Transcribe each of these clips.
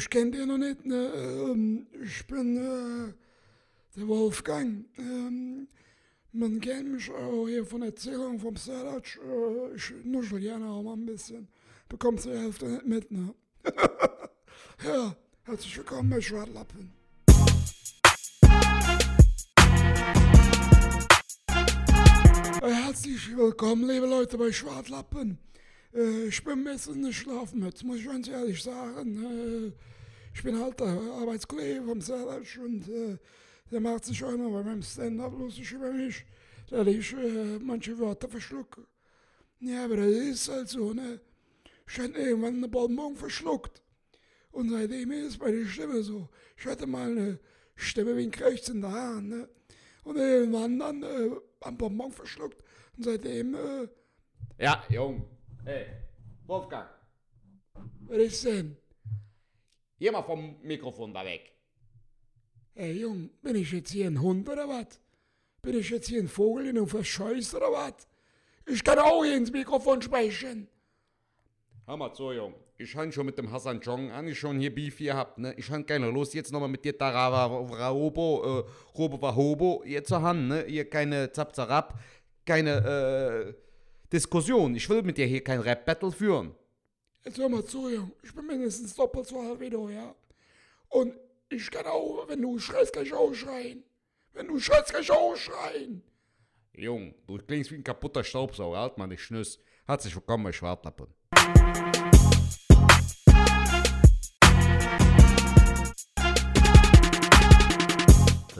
mich kennt ihr noch nicht, ne? Ähm, ich bin äh, der Wolfgang. Ähm, man kennt mich auch hier von Erzählungen vom Serdac. Äh, ich nuschel gerne auch mal ein bisschen. Bekommt zur Hälfte nicht mit, ne? ja, herzlich willkommen bei Schwartlappen. Äh, Herzlich willkommen, liebe Leute, bei Schwartlappen. Äh, ich bin ein bisschen in der Schlafmütze, muss ich ganz ehrlich sagen. Äh, ich bin halt der Arbeitskollege vom Serdac und äh, der macht sich auch immer bei meinem Stand-up lustig über mich, dass ich äh, manche Wörter verschlucke. Ja, aber das ist halt so, ne? Ich hatte irgendwann eine Bonbon verschluckt. Und seitdem ist der Stimme so. Ich hatte mal eine Stimme wie ein Krächz in der Hand, ne? Und irgendwann dann äh, am Bonbon verschluckt. Und seitdem, äh, Ja, Jung. Hey, Wolfgang, was ist denn? geh mal vom Mikrofon da weg. Ey, Jung, bin ich jetzt hier ein Hund oder was? Bin ich jetzt hier ein Vogel, den du verscheußt oder was? Ich kann auch hier ins Mikrofon sprechen. Hör mal zu, Jung. Ich han schon mit dem Hassan Jong an, ich schon hier Beef gehabt, ne? Ich han keine Lust, jetzt nochmal mit dir Tarava Raobo, äh, Robo Wahobo, hier zu han, ne? Hier keine Zapzarab, keine, äh, Diskussion. Ich will mit dir hier kein Rap-Battle führen. Jetzt hör mal zu, Jung. Ich bin mindestens doppelt so alt wie du, ja? Und ich kann auch, wenn du schreist, kann ich auch schreien. Wenn du schreist, kann ich auch schreien. Jung, du klingst wie ein kaputter Staubsauger, halt mal nicht Schnüss. Herzlich willkommen bei Schwartlappen.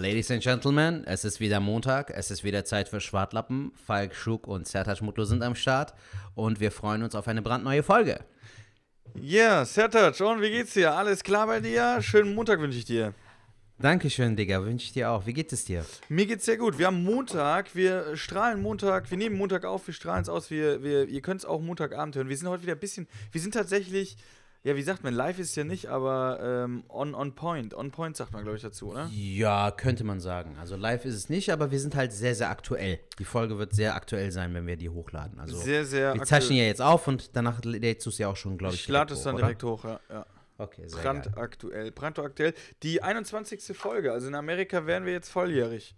Ladies and Gentlemen, es ist wieder Montag, es ist wieder Zeit für Schwartlappen. Falk, Schuk und Sertac Mutlu sind am Start und wir freuen uns auf eine brandneue Folge. Ja, Sertac, und wie geht's dir? Alles klar bei dir? Schönen Montag wünsche ich dir. Dankeschön, Digga, wünsche ich dir auch. Wie geht es dir? Mir geht's sehr gut. Wir haben Montag, wir strahlen Montag, wir nehmen Montag auf, wir strahlen es aus, wir, wir, ihr könnt es auch Montagabend hören. Wir sind heute wieder ein bisschen, wir sind tatsächlich, ja, wie sagt man, live ist ja nicht, aber ähm, on, on point. On point sagt man, glaube ich, dazu, oder? Ja, könnte man sagen. Also live ist es nicht, aber wir sind halt sehr, sehr aktuell. Die Folge wird sehr aktuell sein, wenn wir die hochladen. Also Sehr, sehr wir zeichnen ja jetzt auf und danach lädst du es ja auch schon, glaube ich. Ich lade es dann hoch, direkt hoch, ja. ja. Oder? Okay, sehr geil. Brandaktuell, brandaktuell. Die 21. Folge, also in Amerika wären wir jetzt volljährig.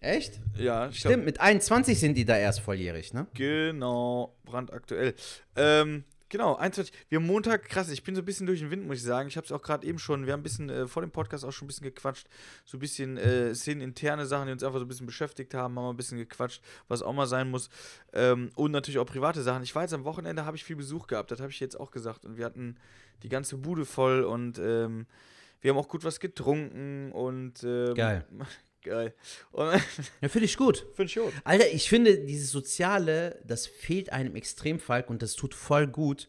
Echt? Ja, Stimmt, mit 21 sind die da erst volljährig, ne? Genau, brandaktuell. Ähm, genau, 21. Wir haben Montag, krass, ich bin so ein bisschen durch den Wind, muss ich sagen. Ich habe es auch gerade eben schon, wir haben ein bisschen äh, vor dem Podcast auch schon ein bisschen gequatscht. So ein bisschen äh, szeneninterne Sachen, die uns einfach so ein bisschen beschäftigt haben, haben wir ein bisschen gequatscht, was auch mal sein muss. Ähm, und natürlich auch private Sachen. Ich war jetzt am Wochenende, habe ich viel Besuch gehabt, das habe ich jetzt auch gesagt. Und wir hatten die ganze Bude voll und ähm, wir haben auch gut was getrunken und ähm, Geil. Geil. Und Ja, finde ich gut. finde ich gut. Alter, ich finde, dieses Soziale, das fehlt einem extrem, Falk, und das tut voll gut,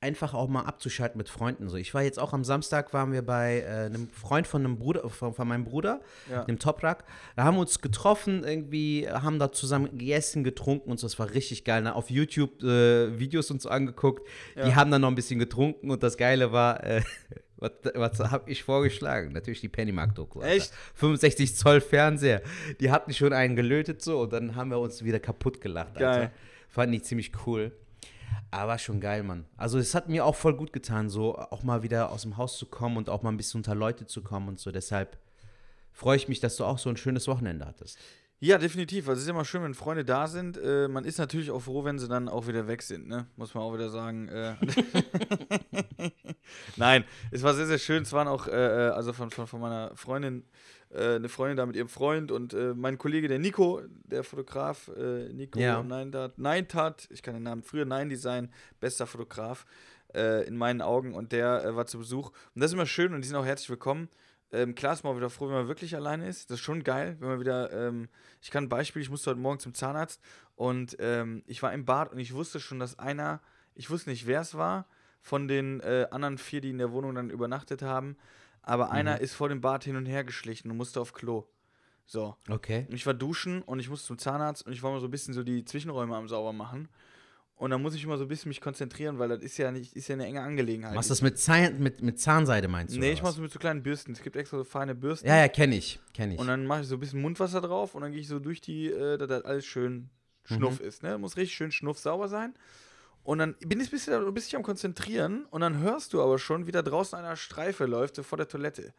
einfach auch mal abzuschalten mit Freunden. So, ich war jetzt auch am Samstag, waren wir bei äh, einem Freund von einem Bruder, von, von meinem Bruder, Ja. dem Toprak. Da haben wir uns getroffen, irgendwie, haben da zusammen gegessen, getrunken und so. Das war richtig geil. Ne? Auf YouTube äh, Videos uns angeguckt. Die Ja. haben dann noch ein bisschen getrunken und das Geile war, äh, was, was habe ich vorgeschlagen? Natürlich die Pennymark-Doku. Echt? 65 Zoll Fernseher. Die hatten schon einen gelötet so und dann haben wir uns wieder kaputt gelacht. Geil. Alter. Fand ich ziemlich cool. Aber schon geil, Mann. Also es hat mir auch voll gut getan, so auch mal wieder aus dem Haus zu kommen und auch mal ein bisschen unter Leute zu kommen und so. Deshalb freue ich mich, dass du auch so ein schönes Wochenende hattest. Ja, definitiv. Also es ist immer schön, wenn Freunde da sind. Äh, man ist natürlich auch froh, wenn sie dann auch wieder weg sind, ne? Muss man auch wieder sagen. Äh. Nein, es war sehr, sehr schön. Es waren auch, äh, äh, also von, von, von meiner Freundin, äh, eine Freundin da mit ihrem Freund und äh, mein Kollege, der Nico, der Fotograf, Nico Ja. Neintat, Neintat, ich kann den Namen früher Nein Design, bester Fotograf in meinen Augen und der war zu Besuch. Und das ist immer schön und die sind auch herzlich willkommen. Ähm, klar ist man auch wieder froh, wenn man wirklich alleine ist. Das ist schon geil, wenn man wieder. Ähm, ich kann ein Beispiel, ich musste heute Morgen zum Zahnarzt und ähm, ich war im Bad und ich wusste schon, dass einer, ich wusste nicht, wer es war, von den äh, anderen vier, die in der Wohnung dann übernachtet haben, aber einer ist vor dem Bad hin und her geschlichen und musste auf Klo. So. Okay. Und ich war duschen und ich musste zum Zahnarzt und ich war mal so ein bisschen so die Zwischenräume am sauber machen. Und dann muss ich immer so ein bisschen mich konzentrieren, weil das ist ja nicht, ist ja eine enge Angelegenheit. Machst du das mit, Zahn, mit, mit Zahnseide, meinst du? Nee, ich mach's mit so kleinen Bürsten. Es gibt extra so feine Bürsten. Ja, ja, kenne ich. Kenne ich. Und dann mache ich so ein bisschen Mundwasser drauf und dann gehe ich so durch die, äh, dass das alles schön schnuff Mhm. ist. Ne? Muss richtig schön schnuff sauber sein. Und dann bin ich du bist dich am Konzentrieren und dann hörst du aber schon, wie da draußen einer Streife läuft, so vor der Toilette.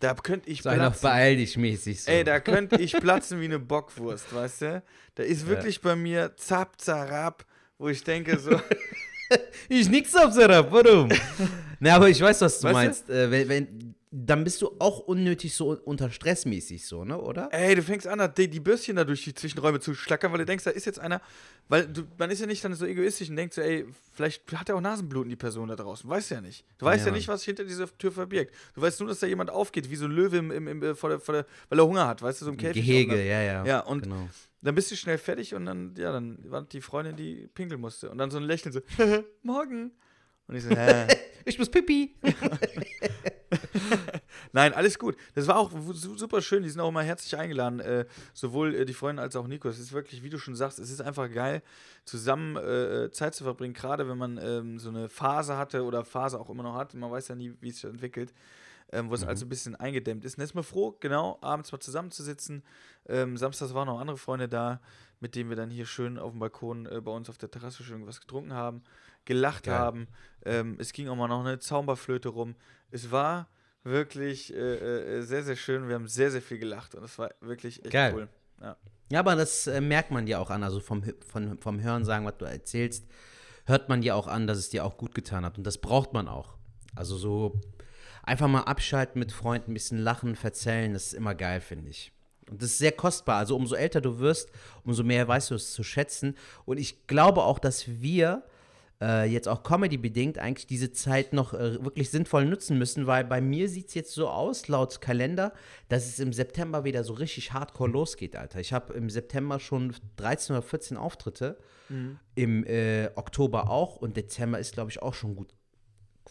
Da könnte ich So einer platzen. beeil dich mäßig so. Ey, da könnte ich platzen wie eine Bockwurst, weißt du? Da ist wirklich bei mir zap, zarab, wo ich denke so, Ich nix auf Serap, warum? Na, aber ich weiß, was du Weißt du? meinst. Äh, wenn, wenn, dann bist du auch unnötig so unter Stress mäßig so, ne, oder? ey, du fängst an, die, die Bürstchen da durch die Zwischenräume zu schlackern, weil du denkst, da ist jetzt einer, weil du, man ist ja nicht dann so egoistisch und denkt so, ey, vielleicht hat er auch Nasenbluten, die Person da draußen. Weißt ja nicht. Du weißt Ja, ja, nicht, was sich hinter dieser Tür verbirgt. Du weißt nur, dass da jemand aufgeht, wie so ein Löwe im, im, im, äh, vor der, vor der, weil er Hunger hat, weißt du, so im Käfig. Gehege, ja, ja. Ja, und genau. Dann bist du schnell fertig und dann, ja, dann war die Freundin, die pinkeln musste. Und dann so ein Lächeln so, morgen. Und ich so, hä? Ich muss pipi. Nein, alles gut. Das war auch su- super schön. Die sind auch immer herzlich eingeladen. Äh, sowohl äh, die Freundin als auch Nico. Es ist wirklich, wie du schon sagst, es ist einfach geil, zusammen äh, Zeit zu verbringen. Gerade wenn man ähm, so eine Phase hatte oder Phase auch immer noch hat. Man weiß ja nie, wie es sich entwickelt. Ähm, wo es also ein bisschen eingedämmt ist. Und jetzt mal froh, genau, abends mal zusammenzusitzen. Ähm, samstags waren noch andere Freunde da, mit denen wir dann hier schön auf dem Balkon äh, bei uns auf der Terrasse schön was getrunken haben, gelacht Geil. haben. Ähm, es ging auch mal noch eine Zauberflöte rum. Es war wirklich äh, äh, sehr, sehr schön. Wir haben sehr, sehr viel gelacht und es war wirklich echt Geil. cool. Ja, aber das äh, merkt man dir auch an. Also vom, von, vom Hören sagen, was du erzählst, hört man dir auch an, dass es dir auch gut getan hat. Und das braucht man auch. Also so einfach mal abschalten mit Freunden, ein bisschen lachen, verzählen, das ist immer geil, finde ich. Und das ist sehr kostbar. Also umso älter du wirst, umso mehr weißt du es zu schätzen. Und ich glaube auch, dass wir äh, jetzt auch Comedy-bedingt eigentlich diese Zeit noch äh, wirklich sinnvoll nutzen müssen, weil bei mir sieht es jetzt so aus, laut Kalender, dass es im September wieder so richtig hardcore losgeht, Alter. Ich habe im September schon 13 oder 14 Auftritte, im äh, Oktober auch und Dezember ist, glaube ich, auch schon gut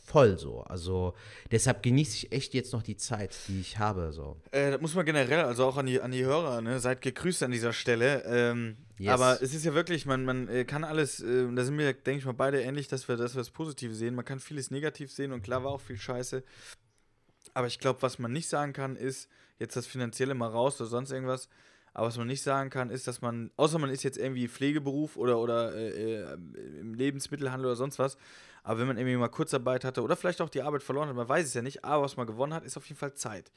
voll so. Also deshalb genieße ich echt jetzt noch die Zeit, die ich habe. So. Äh, das muss man generell, also auch an die, an die Hörer, ne? seid gegrüßt an dieser Stelle. Ähm, Yes. Aber es ist ja wirklich, man, man äh, kann alles, äh, da sind wir, denke ich mal, beide ähnlich, dass wir, dass wir das Positive sehen. Man kann vieles negativ sehen und klar war auch viel Scheiße. Aber ich glaube, was man nicht sagen kann, ist, jetzt das Finanzielle mal raus oder sonst irgendwas, aber was man nicht sagen kann, ist, dass man, außer man ist jetzt irgendwie Pflegeberuf oder, oder äh, äh, im Lebensmittelhandel oder sonst was, aber wenn man irgendwie mal Kurzarbeit hatte oder vielleicht auch die Arbeit verloren hat, man weiß es ja nicht, aber was man gewonnen hat, ist auf jeden Fall Zeit.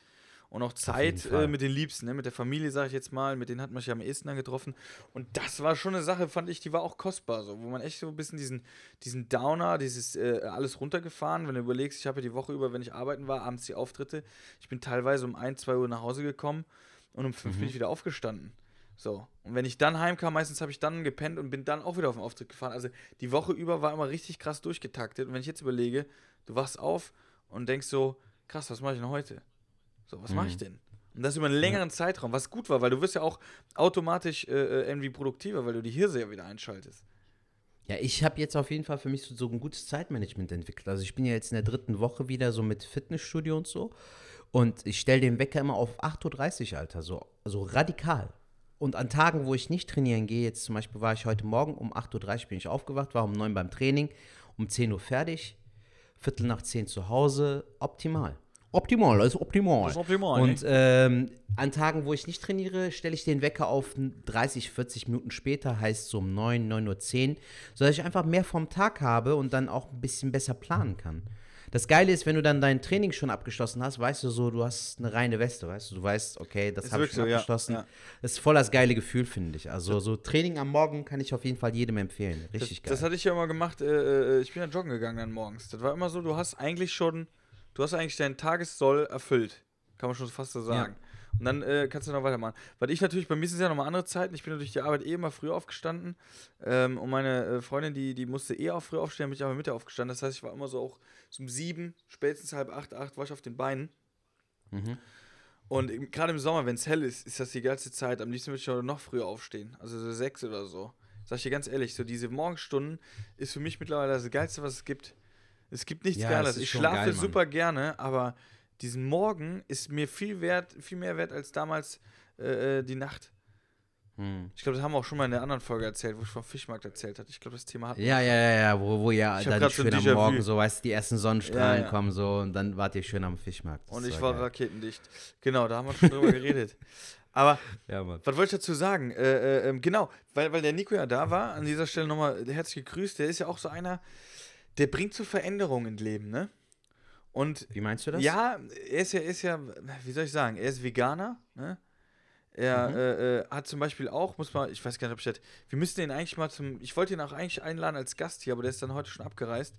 Und auch Zeit äh, mit den Liebsten, ne? mit der Familie, sage ich jetzt mal, mit denen hat man sich ja am ehesten dann getroffen. Und das war schon eine Sache, fand ich, die war auch kostbar, so, wo man echt so ein bisschen diesen, diesen Downer, dieses äh, alles runtergefahren, wenn du überlegst, ich habe ja die Woche über, wenn ich arbeiten war, abends die Auftritte, ich bin teilweise um 1, 2 Uhr nach Hause gekommen und um 5 bin ich wieder aufgestanden. So, und wenn ich dann heimkam, meistens habe ich dann gepennt und bin dann auch wieder auf den Auftritt gefahren. Also die Woche über war immer richtig krass durchgetaktet. Und wenn ich jetzt überlege, du wachst auf und denkst so, krass, was mache ich denn heute? So, was mache ich denn? Und das über einen längeren Zeitraum, was gut war, weil du wirst ja auch automatisch äh, äh, irgendwie produktiver, weil du die Hirse ja wieder einschaltest. Ja, ich habe jetzt auf jeden Fall für mich so, so ein gutes Zeitmanagement entwickelt. Also ich bin ja jetzt in der dritten Woche wieder so mit Fitnessstudio und so. Und ich stelle den Wecker immer auf 8.30 Uhr, Alter. So, so radikal. Und an Tagen, wo ich nicht trainieren gehe, jetzt zum Beispiel war ich heute Morgen um 8.30 Uhr bin ich aufgewacht, war um 9 Uhr beim Training, um 10 Uhr fertig, Viertel nach 10 zu Hause, optimal. Optimal, also optimal. Das ist optimal, Und ähm, an Tagen, wo ich nicht trainiere, stelle ich den Wecker auf 30, 40 Minuten später, heißt so um 9, 9.10 Uhr, sodass ich einfach mehr vom Tag habe und dann auch ein bisschen besser planen kann. Das Geile ist, wenn du dann dein Training schon abgeschlossen hast, weißt du so, du hast eine reine Weste, weißt du, du weißt, okay, das habe ich schon so, ja, abgeschlossen. ja. Das ist voll das geile Gefühl, finde ich. Also so Training am Morgen kann ich auf jeden Fall jedem empfehlen. Richtig das, das geil. hatte ich ja immer gemacht, äh, äh, ich bin ja joggen gegangen dann morgens. Das war immer so, du hast eigentlich schon, du hast eigentlich deinen Tagessoll erfüllt. Kann man schon fast so sagen. Und dann äh, kannst du noch weitermachen. Weil ich natürlich, bei mir sind es ja nochmal andere Zeiten. Ich bin durch die Arbeit eh immer früh aufgestanden. Ähm, und meine äh, Freundin, die, die musste eh auch früh aufstehen, bin ich aber mit aufgestanden. Das heißt, ich war immer so auch so um sieben, spätestens halb acht, acht, war ich auf den Beinen. Und im- gerade im Sommer, wenn es hell ist, ist das die geilste Zeit. Am liebsten würde ich noch früher aufstehen. Also so sechs oder so. Sag ich dir ganz ehrlich, so diese Morgenstunden ist für mich mittlerweile das Geilste, was es gibt. Es gibt nichts Ja, Geiles. Ich schlafe geil, super gerne, aber diesen Morgen ist mir viel wert, viel mehr wert als damals äh, äh, die Nacht. Hm. Ich glaube, das haben wir auch schon mal in der anderen Folge erzählt, wo ich vom Fischmarkt erzählt hatte. Ich glaube, das Thema hatten wir Ja, ja, ja, ja, wo, wo hab dann schön am. Morgen so, weißt du, die ersten Sonnenstrahlen Ja, ja. kommen so und dann wart ihr schön am Fischmarkt. Das Und ich war geil. raketendicht. Genau, da haben wir schon drüber geredet. Aber Ja, was wollte ich dazu sagen? Äh, äh, ähm, genau, weil, weil der Nico ja da war, an dieser Stelle nochmal herzlich gegrüßt. Der ist ja auch so einer, der bringt so Veränderungen ins Leben, ne? Und Wie meinst du das? ja, er ist ja, ist ja, wie soll ich sagen, er ist Veganer, ne? Er Mhm. äh, äh, hat zum Beispiel auch, muss man, ich weiß gar nicht, ob ich das, wir müssten ihn eigentlich mal zum, ich wollte ihn auch eigentlich einladen als Gast hier, aber der ist dann heute schon abgereist.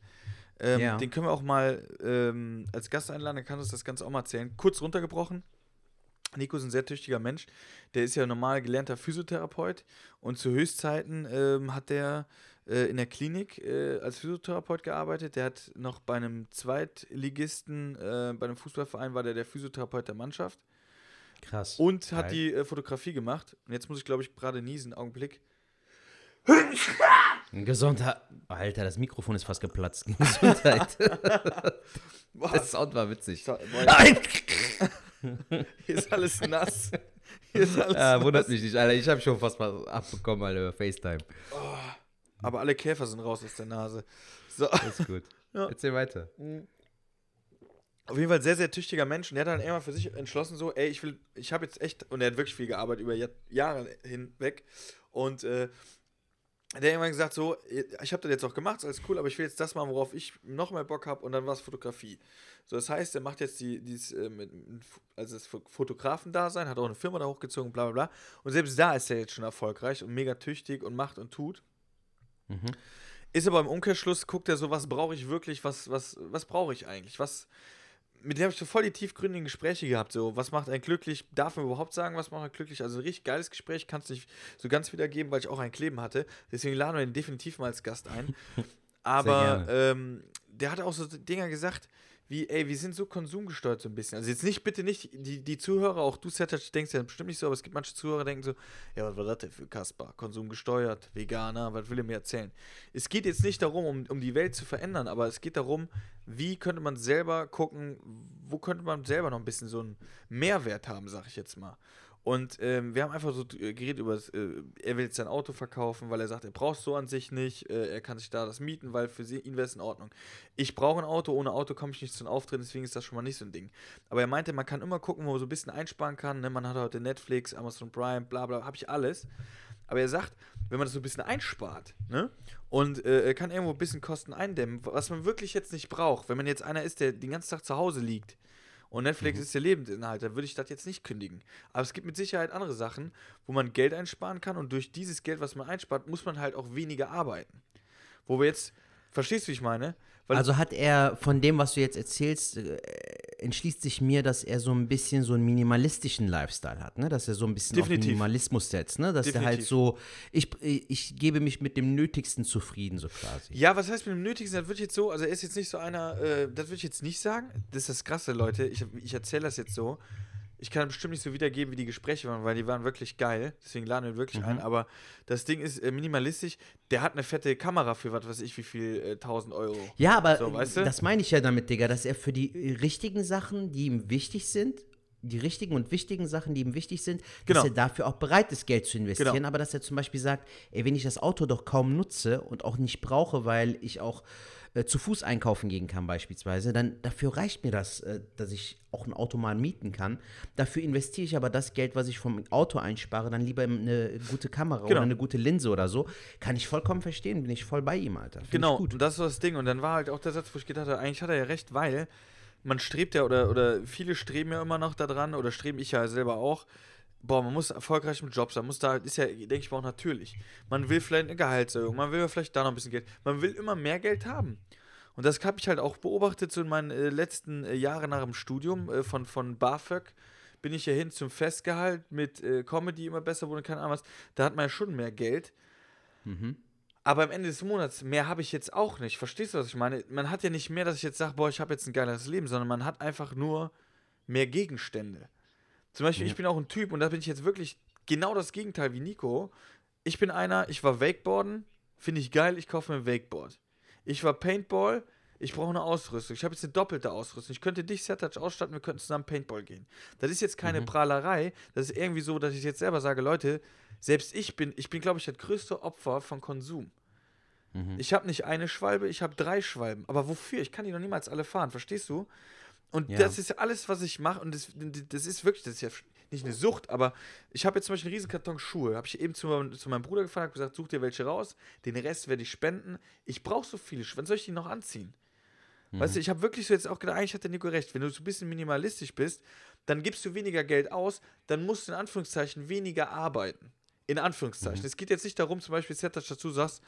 Ähm, Ja. Den können wir auch mal ähm, als Gast einladen, der kann uns das Ganze auch mal erzählen. Kurz runtergebrochen. Nico ist ein sehr tüchtiger Mensch. Der ist ja normal gelernter Physiotherapeut und zu Höchstzeiten ähm, hat der äh, in der Klinik äh, als Physiotherapeut gearbeitet. Der hat noch bei einem Zweitligisten, äh, bei einem Fußballverein war der der Physiotherapeut der Mannschaft Krass. und hat Geil. die äh, Fotografie gemacht. Und jetzt muss ich, glaube ich, gerade niesen, Augenblick. Gesundheit. Alter, das Mikrofon ist fast geplatzt. Gesundheit. Das Sound war witzig. so, Nein! hier ist alles nass. Hier ist alles Ah, wundert nass. mich nicht, Alter. Ich habe schon fast mal abbekommen, Alter, über FaceTime. Aber alle Käfer sind raus aus der Nase. So. Ist gut. Ja. Erzähl weiter. Auf jeden Fall sehr, sehr tüchtiger Mensch. Und der hat dann irgendwann für sich entschlossen, so, ey, ich will, ich habe jetzt echt, und er hat wirklich viel gearbeitet über Jahr, Jahre hinweg. Und äh, der hat irgendwann gesagt, so, ich habe das jetzt auch gemacht, ist alles cool, aber ich will jetzt das machen, worauf ich noch mehr Bock habe. Und dann war es Fotografie. So, das heißt, er macht jetzt die, dieses, äh, mit- also das Fotografen-Dasein, hat auch eine Firma da hochgezogen, bla bla bla. Und selbst da ist er jetzt schon erfolgreich und mega tüchtig und macht und tut. Mhm. Ist aber im Umkehrschluss, guckt er so, was brauche ich wirklich, was, was, was brauche ich eigentlich? Was, mit dem habe ich so voll die tiefgründigen Gespräche gehabt. So, was macht einen glücklich? Darf man überhaupt sagen, was macht einen glücklich? Also ein richtig geiles Gespräch, kann es nicht so ganz wiedergeben, weil ich auch ein Kleben hatte. Deswegen laden wir ihn definitiv mal als Gast ein. Aber ähm, der hat auch so Dinger gesagt, wie, ey, wir sind so konsumgesteuert so ein bisschen. Also jetzt nicht, bitte nicht, die, die Zuhörer, auch du, Setter, denkst ja bestimmt nicht so, aber es gibt manche Zuhörer, die denken so, ja, was war das denn für Kasper? Konsumgesteuert, Veganer, was will er mir erzählen? Es geht jetzt nicht darum, um, um die Welt zu verändern, aber es geht darum, wie könnte man selber gucken, wo könnte man selber noch ein bisschen so einen Mehrwert haben, sag ich jetzt mal. Und ähm, wir haben einfach so äh, geredet über, das, äh, er will jetzt sein Auto verkaufen, weil er sagt, er braucht es so an sich nicht, äh, er kann sich da das mieten, weil für ihn wäre es in Ordnung. Ich brauche ein Auto, ohne Auto komme ich nicht zu einem Auftritt, deswegen ist das schon mal nicht so ein Ding. Aber er meinte, man kann immer gucken, wo man so ein bisschen einsparen kann. Ne? Man hat heute Netflix, Amazon Prime, bla bla, habe ich alles. Aber er sagt, wenn man das so ein bisschen einspart, ne? Und äh, kann irgendwo ein bisschen Kosten eindämmen, was man wirklich jetzt nicht braucht. Wenn man jetzt einer ist, der den ganzen Tag zu Hause liegt und Netflix ist der Lebensinhalt, dann würde ich das jetzt nicht kündigen. Aber es gibt mit Sicherheit andere Sachen, wo man Geld einsparen kann und durch dieses Geld, was man einspart, muss man halt auch weniger arbeiten. Wo wir jetzt, verstehst du, wie ich meine? Also hat er von dem, was du jetzt erzählst, äh, entschließt sich mir, dass er so ein bisschen so einen minimalistischen Lifestyle hat, ne? Dass er so ein bisschen Definitiv. auf Minimalismus setzt, ne? Dass er halt Definitiv. so, ich, ich gebe mich mit dem Nötigsten zufrieden, so quasi. Ja, was heißt mit dem Nötigsten? Das wird jetzt so, also er ist jetzt nicht so einer, äh, das würde ich jetzt nicht sagen. Das ist das Krasse, Leute. Ich, ich erzähle das jetzt so. Ich kann bestimmt nicht so wiedergeben, wie die Gespräche waren, weil die waren wirklich geil. Deswegen laden wir ihn wirklich ein. Aber das Ding ist äh, minimalistisch. Der hat eine fette Kamera für was weiß ich, wie viel, äh, 1000 Euro. Ja, aber So, weißt du? das meine ich ja damit, Digga, dass er für die richtigen Sachen, die ihm wichtig sind, die richtigen und wichtigen Sachen, die ihm wichtig sind, Genau. dass er dafür auch bereit ist, Geld zu investieren. Genau. Aber dass er zum Beispiel sagt, ey, wenn ich das Auto doch kaum nutze und auch nicht brauche, weil ich auch äh, zu Fuß einkaufen gehen kann beispielsweise, dann dafür reicht mir das, äh, dass ich auch ein Auto mal mieten kann. Dafür investiere ich aber das Geld, was ich vom Auto einspare, dann lieber in eine gute Kamera Genau. oder eine gute Linse oder so. Kann ich vollkommen verstehen, bin ich voll bei ihm, Alter. Find Genau, gut. und das war das Ding. Und dann war halt auch der Satz, wo ich gedacht habe, eigentlich hat er ja recht, weil man strebt ja, oder, oder viele streben ja immer noch daran, oder streben ich ja selber auch, boah, man muss erfolgreich im Job sein, muss da, ist ja, denke ich mal, auch natürlich. Man will vielleicht eine Gehaltserhöhung, man will vielleicht da noch ein bisschen Geld, man will immer mehr Geld haben. Und das habe ich halt auch beobachtet, so in meinen äh, letzten äh, Jahren nach dem Studium äh, von, von BAföG bin ich ja hin zum Festgehalt mit äh, Comedy immer besser wurde, keine Ahnung was. Da hat man ja schon mehr Geld. Aber am Ende des Monats, mehr habe ich jetzt auch nicht. Verstehst du, was ich meine? Man hat ja nicht mehr, dass ich jetzt sage, boah, ich habe jetzt ein geileres Leben, sondern man hat einfach nur mehr Gegenstände. Zum Beispiel, ich bin auch ein Typ, und da bin ich jetzt wirklich genau das Gegenteil wie Nico. Ich bin einer, ich war Wakeboarden, finde ich geil, ich kaufe mir ein Wakeboard. Ich war Paintball, ich brauche eine Ausrüstung. Ich habe jetzt eine doppelte Ausrüstung. Ich könnte dich, Sertac, ausstatten, wir könnten zusammen Paintball gehen. Das ist jetzt keine Prahlerei. Das ist irgendwie so, dass ich jetzt selber sage, Leute, selbst ich bin, ich bin, glaube ich, das größte Opfer von Konsum. Ich habe nicht eine Schwalbe, ich habe drei Schwalben. Aber wofür? Ich kann die noch niemals alle fahren, verstehst du? Und Ja. das ist ja alles, was ich mache. Und das, das ist wirklich, das ist ja nicht eine Sucht, aber ich habe jetzt zum Beispiel einen Riesenkarton Schuhe. Habe ich eben zu, meinem- zu meinem Bruder gefahren, habe gesagt, such dir welche raus. Den Rest werde ich spenden. Ich brauche so viele Schuhe. Wann soll ich die noch anziehen? Weißt du, ich habe wirklich so jetzt auch gedacht, eigentlich hat der Nico recht. Wenn du so ein bisschen minimalistisch bist, dann gibst du weniger Geld aus, dann musst du in Anführungszeichen weniger arbeiten. In Anführungszeichen. Es geht jetzt nicht darum, zum Beispiel, dass du sagst,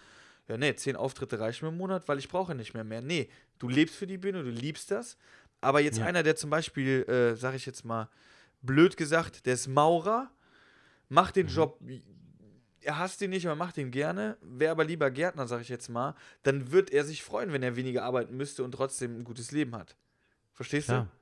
ja, nee, zehn Auftritte reichen mir im Monat, weil ich brauche nicht mehr mehr. Nee, du lebst für die Bühne, du liebst das. Aber jetzt Ja. einer, der zum Beispiel, äh, sag ich jetzt mal, blöd gesagt, der ist Maurer, macht den Job, er hasst ihn nicht, aber macht ihn gerne, wäre aber lieber Gärtner, sag ich jetzt mal, dann wird er sich freuen, wenn er weniger arbeiten müsste und trotzdem ein gutes Leben hat. Verstehst Klar. du?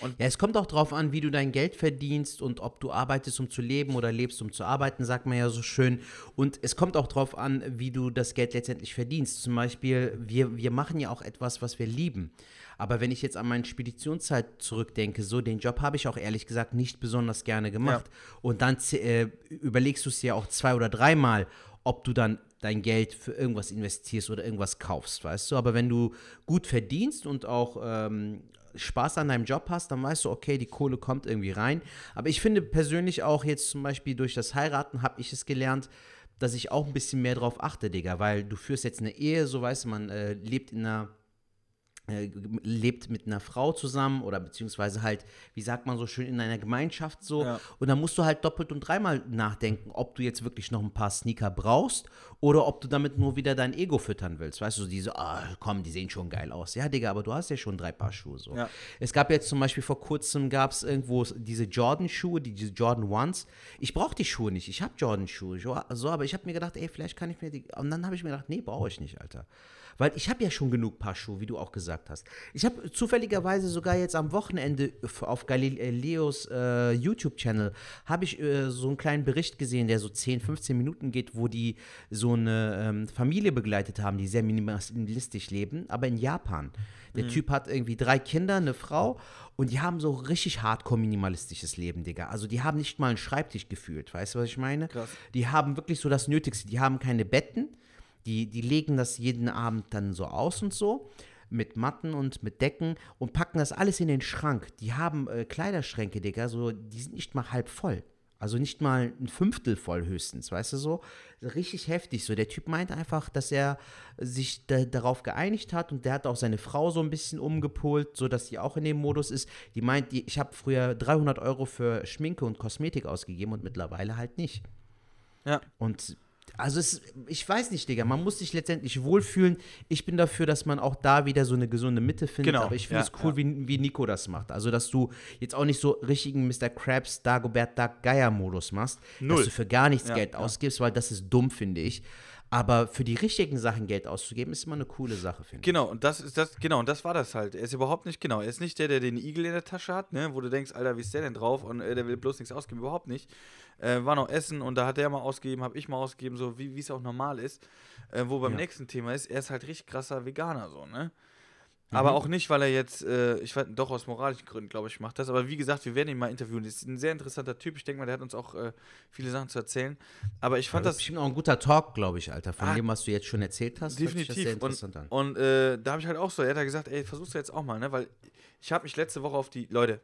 Und- ja, es kommt auch drauf an, wie du dein Geld verdienst und ob du arbeitest, um zu leben oder lebst, um zu arbeiten, sagt man ja so schön. Und es kommt auch drauf an, wie du das Geld letztendlich verdienst. Zum Beispiel, wir, wir machen ja auch etwas, was wir lieben. Aber wenn ich jetzt an meine Speditionszeit zurückdenke, so den Job habe ich auch ehrlich gesagt nicht besonders gerne gemacht. Und dann äh, überlegst du es ja auch zwei oder dreimal, ob du dann dein Geld für irgendwas investierst oder irgendwas kaufst, weißt du. Aber wenn du gut verdienst und auch ähm, Spaß an deinem Job hast, dann weißt du, okay, die Kohle kommt irgendwie rein. Aber ich finde persönlich auch jetzt zum Beispiel durch das Heiraten habe ich es gelernt, dass ich auch ein bisschen mehr drauf achte, Digga, weil du führst jetzt eine Ehe, so weißt du, man äh, lebt in einer äh, lebt mit einer Frau zusammen oder beziehungsweise halt, wie sagt man so schön, in einer Gemeinschaft so. Ja. Und dann musst du halt doppelt und dreimal nachdenken, ob du jetzt wirklich noch ein paar Sneaker brauchst oder ob du damit nur wieder dein Ego füttern willst. Weißt du, diese, ah, komm, die sehen schon geil aus. Ja, Digga, aber du hast ja schon drei Paar Schuhe so. Ja. Es gab jetzt zum Beispiel vor kurzem, gab es irgendwo diese Jordan-Schuhe, die, diese Jordan Ones. Ich brauche die Schuhe nicht. Ich habe Jordan-Schuhe. So, aber ich habe mir gedacht, ey, vielleicht kann ich mir die. Und dann habe ich mir gedacht, nee, brauche ich nicht, Alter. Weil ich habe ja schon genug Paar Schuhe, wie du auch gesagt hast. Ich habe zufälligerweise sogar jetzt am Wochenende auf Galileos äh, YouTube-Channel habe ich äh, so einen kleinen Bericht gesehen, der so 10, 15 Minuten geht, wo die so eine ähm, Familie begleitet haben, die sehr minimalistisch leben, aber in Japan. Der Typ hat irgendwie drei Kinder, eine Frau und die haben so richtig hardcore minimalistisches Leben, Digga. Also die haben nicht mal einen Schreibtisch gefühlt, weißt du, was ich meine? Krass. Die haben wirklich so das Nötigste. Die haben keine Betten, die, die legen das jeden Abend dann so aus und so mit Matten und mit Decken und packen das alles in den Schrank. Die haben äh, Kleiderschränke, Digga, so, die sind nicht mal halb voll. Also nicht mal ein Fünftel voll höchstens, weißt du so? Richtig heftig so. Der Typ meint einfach, dass er sich da, darauf geeinigt hat und der hat auch seine Frau so ein bisschen umgepolt, sodass sie auch in dem Modus ist. Die meint, die, ich habe früher 300 Euro für Schminke und Kosmetik ausgegeben und mittlerweile halt nicht. Ja. Und also es, ich weiß nicht, Digga, man muss sich letztendlich wohlfühlen. Ich bin dafür, dass man auch da wieder so eine gesunde Mitte findet. Genau, Aber ich finde ja, es cool, wie, wie Nico das macht. Also, dass du jetzt auch nicht so richtigen Mr. Krabs, Dagobert Duck Geier-Modus machst. Null. Dass du für gar nichts Ja, Geld ja. ausgibst, weil das ist dumm, finde ich. Aber für die richtigen Sachen Geld auszugeben, ist immer eine coole Sache, finde ich. Genau, und das ist das, genau, und das war das halt. Er ist überhaupt nicht, genau, er ist nicht der, der den Igel in der Tasche hat, ne, wo du denkst, Alter, wie ist der denn drauf? Und äh, der will bloß nichts ausgeben, überhaupt nicht. Äh, war noch Essen und da hat der mal ausgegeben, habe ich mal ausgegeben, so wie es auch normal ist. Äh, wo beim Ja. nächsten Thema ist, er ist halt richtig krasser Veganer, so, ne? Mhm. Aber auch nicht, weil er jetzt, äh, ich weiß, doch aus moralischen Gründen, glaube ich, macht das. Aber wie gesagt, wir werden ihn mal interviewen. Das ist ein sehr interessanter Typ. Ich denke mal, der hat uns auch äh, viele Sachen zu erzählen. Aber ich fand Das das, ist bestimmt auch ein guter Talk, glaube ich, Alter. Von Ah, dem, was du jetzt schon erzählt hast, Definitiv. Und, und äh, da habe ich halt auch so, er hat ja gesagt, ey, versuchst du jetzt auch mal, ne? Weil ich habe mich letzte Woche auf die, Leute,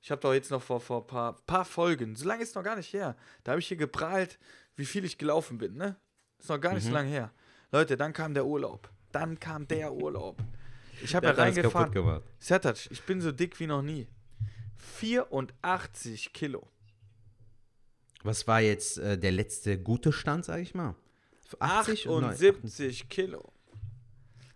ich habe doch jetzt noch vor, vor paar, paar Folgen, so lange ist noch gar nicht her, da habe ich hier geprahlt, wie viel ich gelaufen bin, ne? Ist noch gar nicht so lange her. Leute, dann kam der Urlaub. Dann kam der Urlaub. Ich habe ja reingefahren. gemacht. Sertac, ich bin so dick wie noch nie. 84 Kilo. Was war jetzt äh, der letzte gute Stand, sag ich mal? 80 oder 78 Kilo.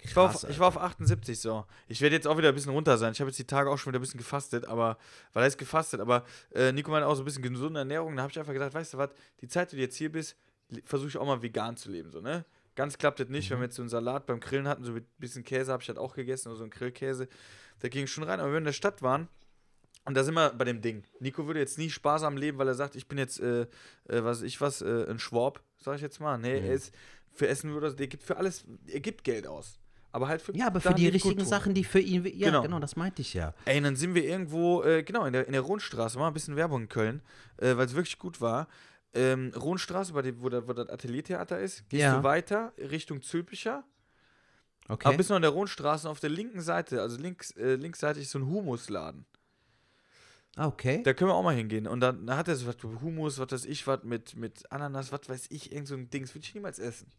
Ich war, auf, ich war auf 78 so. Ich werde jetzt auch wieder ein bisschen runter sein. Ich habe jetzt die Tage auch schon wieder ein bisschen gefastet, aber, weil er ist gefastet, aber äh, Nico meinte auch so ein bisschen gesunde Ernährung. Da habe ich einfach gesagt, weißt du was, die Zeit, die du jetzt hier bist, versuche ich auch mal vegan zu leben, so, ne? Ganz klappt das nicht, wenn wir jetzt so einen Salat beim Grillen hatten, so ein bisschen Käse habe ich halt auch gegessen, oder so einen Grillkäse. Da ging schon rein, aber wenn wir in der Stadt waren, und da sind wir bei dem Ding. Nico würde jetzt nie sparsam leben, weil er sagt, ich bin jetzt, äh, äh, was weiß ich was, äh, ein Schwab, sag ich jetzt mal. Nee, er ist, für Essen würde er, der gibt für alles, er gibt Geld aus. Aber halt für Ja, aber für die richtigen. Sachen, die für ihn. Ja, Genau. genau, das meinte ich ja. Ey, dann sind wir irgendwo, äh, genau, in der, in der Rohnstraße, mal ein bisschen Werbung in Köln, äh, weil es wirklich gut war. Ähm, Rohnstraße, bei dem, wo, da, wo das Ateliertheater ist, gehst Ja. du weiter Richtung Zülpicher. Okay. Aber bist noch an der Rohnstraße auf der linken Seite, also links, äh, linksseitig so ein Humusladen. Ah, okay. Da können wir auch mal hingehen. Und dann hat er so was, Humus, was weiß ich, was mit, mit Ananas, was weiß ich, irgend so ein Ding, das würde ich niemals essen.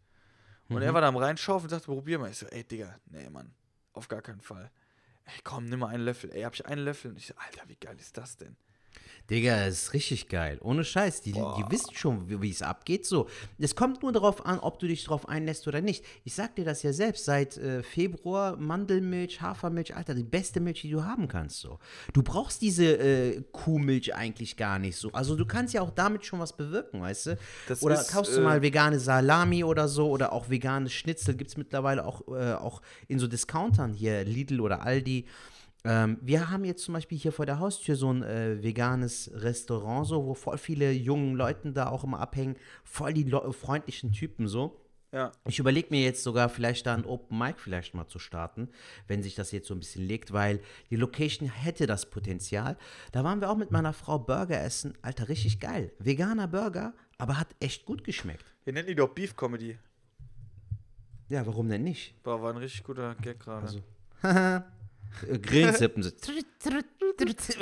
Und Mhm. er war da am Reinschaufen und sagte, probier mal. Ich so, ey, Digga, nee, Mann, auf gar keinen Fall. Ey, komm, nimm mal einen Löffel. Ey, hab ich einen Löffel? Und ich so, Alter, wie geil ist das denn? Digga, das ist richtig geil. Ohne Scheiß. Die, die wissen schon, wie wie es abgeht. So. Es kommt nur darauf an, ob du dich drauf einlässt oder nicht. Ich sag dir das ja selbst. Seit äh, Februar Mandelmilch, Hafermilch, Alter, die beste Milch, die du haben kannst. So. Du brauchst diese äh, Kuhmilch eigentlich gar nicht so. Also du kannst ja auch damit schon was bewirken, weißt du? Das oder ist, kaufst du äh, mal vegane Salami oder so oder auch vegane Schnitzel. Gibt es mittlerweile auch, äh, auch in so Discountern hier, Lidl oder Aldi. Ähm, wir haben jetzt zum Beispiel hier vor der Haustür so ein äh, veganes Restaurant, so, wo voll viele jungen Leute da auch immer abhängen. Voll die Leu- freundlichen Typen so. Ja. Ich überlege mir jetzt sogar vielleicht da ein Open Mic vielleicht mal zu starten, wenn sich das jetzt so ein bisschen legt, weil die Location hätte das Potenzial. Da waren wir auch mit meiner Frau Burger essen. Alter, richtig geil. Veganer Burger, aber hat echt gut geschmeckt. Wir nennen die doch Beef Comedy. Ja, warum denn nicht? Boah, war ein richtig guter Gag gerade. Also, Haha. Grillenzippen. so.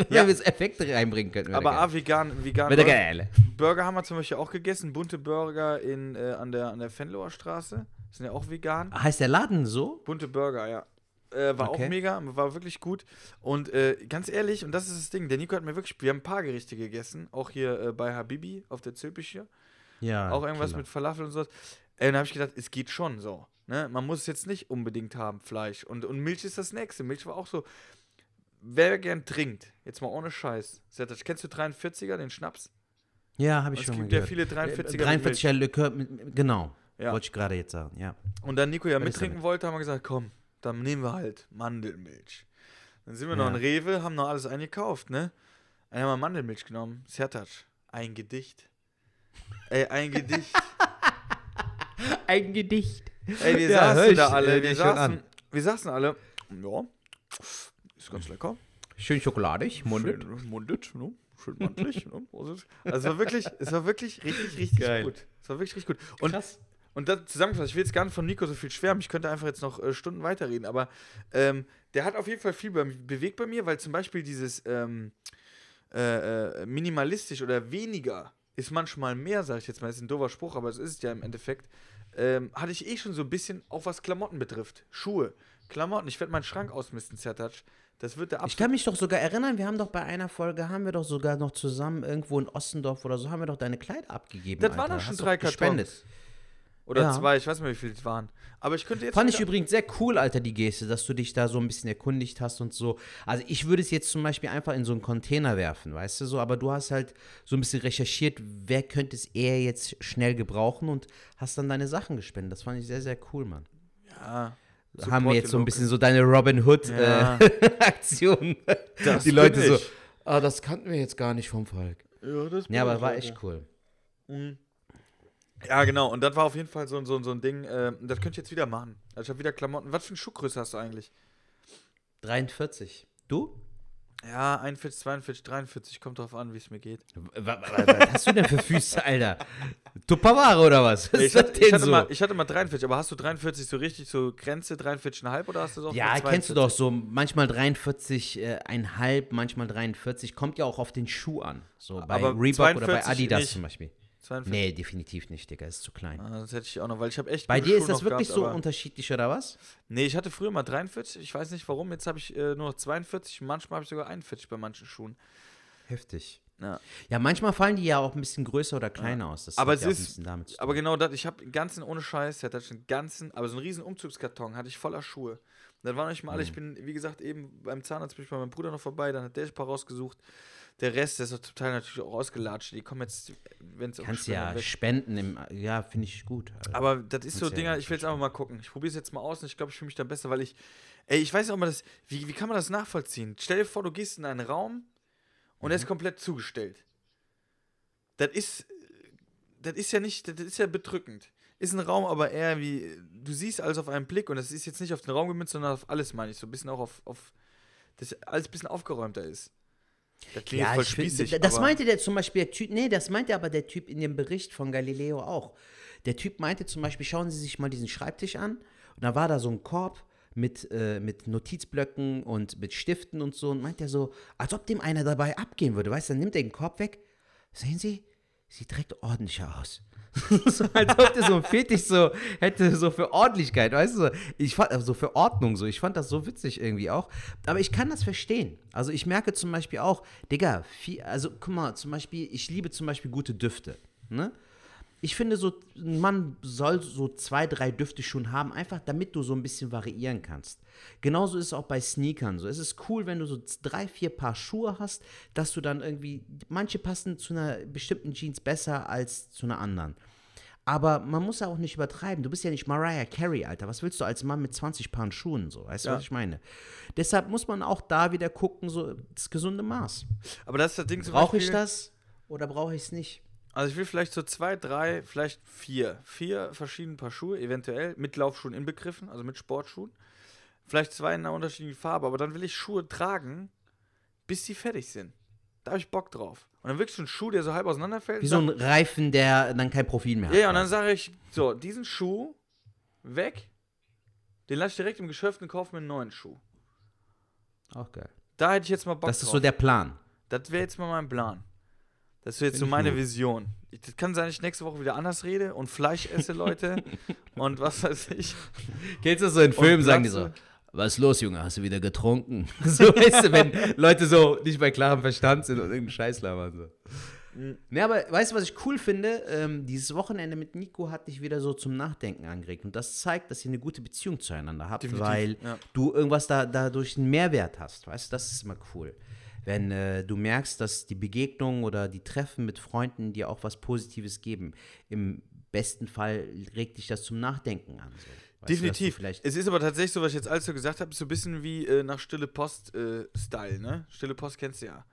Ja. wir jetzt Effekte reinbringen könnten. Aber ah, vegan, vegan Wäre Burger, geil. Burger haben wir zum Beispiel auch gegessen. Bunte Burger in, äh, an, der, an der Venloer Straße. Sind ja auch vegan. Heißt der Laden so? Bunte Burger, ja. Äh, war Okay. auch mega, war wirklich gut. Und äh, ganz ehrlich, und das ist das Ding, der Nico hat mir wirklich, wir haben ein paar Gerichte gegessen, auch hier äh, bei Habibi auf der Zülpich hier. Ja. auch irgendwas Killer. mit Falafel und sowas. Ey, und da habe ich gedacht, es geht schon so. Ne? Man muss es jetzt nicht unbedingt haben, Fleisch. Und, und Milch ist das nächste. Milch war auch so. Wer gern trinkt, jetzt mal ohne Scheiß. Sertac, Kennst du 43er, den Schnaps? Ja, habe ich Es schon mal gibt ja gehört. viele 43er. mit 43er Likör, mit- genau. Ja. Wollte ich gerade jetzt sagen, ja. Und dann Nico ja Was mittrinken wollte, haben wir gesagt, komm, dann nehmen wir halt Mandelmilch. Dann sind wir noch Ja. in Rewe, haben noch alles eingekauft, ne? Dann haben wir Mandelmilch genommen. Sertac, ein Gedicht. Ey, ein Gedicht. Ein Gedicht. Ey, wir Ja, saßen da äh, alle. Wir schon saßen, wir saßen alle. Ja, ist ganz lecker. Schön schokoladig, mundet. Schön mundet, ne? Schön mandelig. ne? Also es war wirklich, es war wirklich richtig, richtig Geil. gut. Es war wirklich richtig gut. Und Krass. Und das zusammengefasst, ich will jetzt gar nicht von Nico so viel schwärmen, ich könnte einfach jetzt noch äh, Stunden weiterreden, aber ähm, der hat auf jeden Fall viel bei, bewegt bei mir, weil zum Beispiel dieses ähm, äh, äh, minimalistisch oder weniger ist manchmal mehr, sage ich jetzt mal, das ist ein doofer Spruch, aber es ist ja im Endeffekt, ähm, hatte ich eh schon so ein bisschen, auch was Klamotten betrifft. Schuhe, Klamotten, ich werde meinen Schrank ausmisten, Zertatsch. Das wird der Ich absolut kann mich doch sogar erinnern, wir haben doch bei einer Folge, haben wir doch sogar noch zusammen irgendwo in Ossendorf oder so, haben wir doch deine Kleider abgegeben. Das waren doch schon Hast drei doch gespendet. Oder Ja. zwei, ich weiß nicht mehr, wie viele es waren. Aber ich könnte jetzt. Fand ich übrigens sehr cool, Alter, die Geste, dass du dich da so ein bisschen erkundigt hast und so. Also ich würde es jetzt zum Beispiel einfach in so einen Container werfen, weißt du so, aber du hast halt so ein bisschen recherchiert, wer könnte es eher jetzt schnell gebrauchen und hast dann deine Sachen gespendet. Das fand ich sehr, sehr cool, Mann. Ja. Da haben wir Support jetzt so ein bisschen so deine Robin Hood Ja. äh, die Leute bin so, ah, das kannten wir jetzt gar nicht vom Falk. Ja, das Ja, aber war echt cool. Mhm. Ja, genau. Und das war auf jeden Fall so, ein- so, so ein Ding. Äh, das könnte ich jetzt wieder machen. Also ich habe wieder Klamotten. Was für eine Schuhgröße hast du eigentlich? 43. Du? Ja, 41, 42, 43. Kommt drauf an, wie es mir geht. Was, was hast du denn für Füße, Alter? Tupperware oder was? Was ich, hatte, ich, hatte so? mal, ich hatte mal 43, aber hast du 43 so richtig so Grenze 43,5 oder hast du doch Ja, kennst du 42? doch so, manchmal 43, äh, manchmal 43, kommt ja auch auf den Schuh an. So bei Aber Reebok oder bei 42 Adidas nicht. zum Beispiel. 42. Nee, definitiv nicht, Digga, ist zu klein. Ah, das hätte ich auch noch, weil ich habe echt Bei dir ist Schuhe das noch wirklich gehabt, so unterschiedlich oder was? Nee, ich hatte früher mal 43, ich weiß nicht warum, jetzt habe ich äh, nur noch 42, manchmal habe ich sogar 41 bei manchen Schuhen. Heftig. Ja. Ja, manchmal fallen die ja auch ein bisschen größer oder kleiner aus. Das Aber hat es ja ist-. Aber genau das, ich habe einen ganzen, ohne Scheiß, der hatte einen ganzen, aber so einen riesen Umzugskarton hatte ich voller Schuhe. Und dann waren nicht mal alle, ich bin, wie gesagt, eben beim Zahnarzt bin ich bei meinem Bruder noch vorbei, dann hat der ein paar rausgesucht. Der Rest, der ist total natürlich auch ausgelatscht. Die kommen jetzt, wenn es Kannst ja spenden, im, ja, finde ich gut. Also, Aber das ist so ja Dinger, ich will jetzt einfach mal gucken. Ich probiere es jetzt mal aus und ich glaube, ich fühle mich da besser, weil ich, ey, ich weiß auch mal, das, wie, wie kann man das nachvollziehen? Stell dir vor, du gehst in einen Raum und der Mhm. ist komplett zugestellt. Das ist, das ist ja nicht, das ist ja bedrückend. ist ein Raum aber eher wie, du siehst alles auf einen Blick und das ist jetzt nicht auf den Raum gemünzt, sondern auf alles, meine ich. So ein bisschen auch auf, auf dass alles ein bisschen aufgeräumter ist. Das klingt jetzt voll spießig, das meinte der zum Beispiel, der Typ, nee, das meinte aber der Typ in dem Bericht von Galileo auch. Der Typ meinte zum Beispiel, schauen Sie sich mal diesen Schreibtisch an. Und da war da so ein Korb mit, äh, mit Notizblöcken und mit Stiften und so. Und meint er so, als ob dem einer dabei abgehen würde. Weißt du, dann nimmt er den Korb weg. Sehen Sie, sieht direkt ordentlicher aus. so, als ob der so ein Fetisch so hätte, so für Ordentlichkeit, weißt du? Ich fand, also für Ordnung so. Ich fand das so witzig irgendwie auch. Aber ich kann das verstehen. Also ich merke zum Beispiel auch, Digga, viel, also guck mal, zum Beispiel, ich liebe zum Beispiel gute Düfte, ne? Ich finde so, ein Mann soll so zwei, drei Düfte schon haben, einfach damit du so ein bisschen variieren kannst. Genauso ist es auch bei Sneakern so. Es ist cool, wenn du so drei, vier Paar Schuhe hast, dass du dann irgendwie, manche passen zu einer bestimmten Jeans besser als zu einer anderen. Aber man muss ja auch nicht übertreiben. Du bist ja nicht Mariah Carey, Alter. Was willst du als Mann mit 20 Paaren Schuhen so? Weißt du, Ja. was ich meine? Deshalb muss man auch da wieder gucken, so das gesunde Maß. Aber das ist das Ding Brauche ich das oder brauche ich es nicht? Also ich will vielleicht so zwei, drei, vielleicht vier. Vier verschiedene Paar Schuhe, eventuell, mit Laufschuhen inbegriffen, also mit Sportschuhen. Vielleicht zwei in einer unterschiedlichen Farbe, aber dann will ich Schuhe tragen, bis die fertig sind. Da habe ich Bock drauf. Und dann wirklich so ein Schuh, der so halb auseinanderfällt. Wie so ein Reifen, der dann kein Profil mehr hat. Ja, ja, und dann sage ich, so, diesen Schuh weg, den lasse ich direkt im Geschäft und kaufe mir einen neuen Schuh. Auch geil. Da hätte ich jetzt mal Bock Das ist drauf. so der Plan. Das wäre jetzt mal mein Plan. Das wäre jetzt so meine. Vision. Ich, das kann sein, dass ich nächste Woche wieder anders rede und Fleisch esse, Leute. und was weiß ich. Kennst du so in Filmen, sagen die so, was ist los, Junge, hast du wieder getrunken? So, weißt du, wenn Leute so nicht bei klarem Verstand sind und irgendeinen Scheiß labern. So. Ne, aber weißt du, was ich cool finde? Ähm, dieses Wochenende mit Nico hat dich wieder so zum Nachdenken angeregt. Und das zeigt, dass ihr eine gute Beziehung zueinander habt, Definitiv, weil ja. du irgendwas da, dadurch einen Mehrwert hast. Weißt du, das ist immer cool. Wenn äh, du merkst, dass die Begegnungen oder die Treffen mit Freunden dir auch was Positives geben. Im besten Fall regt dich das zum Nachdenken an. So. Weißt du, du Definitiv. vielleicht es ist aber tatsächlich so, was ich jetzt alles so gesagt habe, ist so ein bisschen wie äh, nach Stille Post-Style, ne? Stille Post kennst du ja.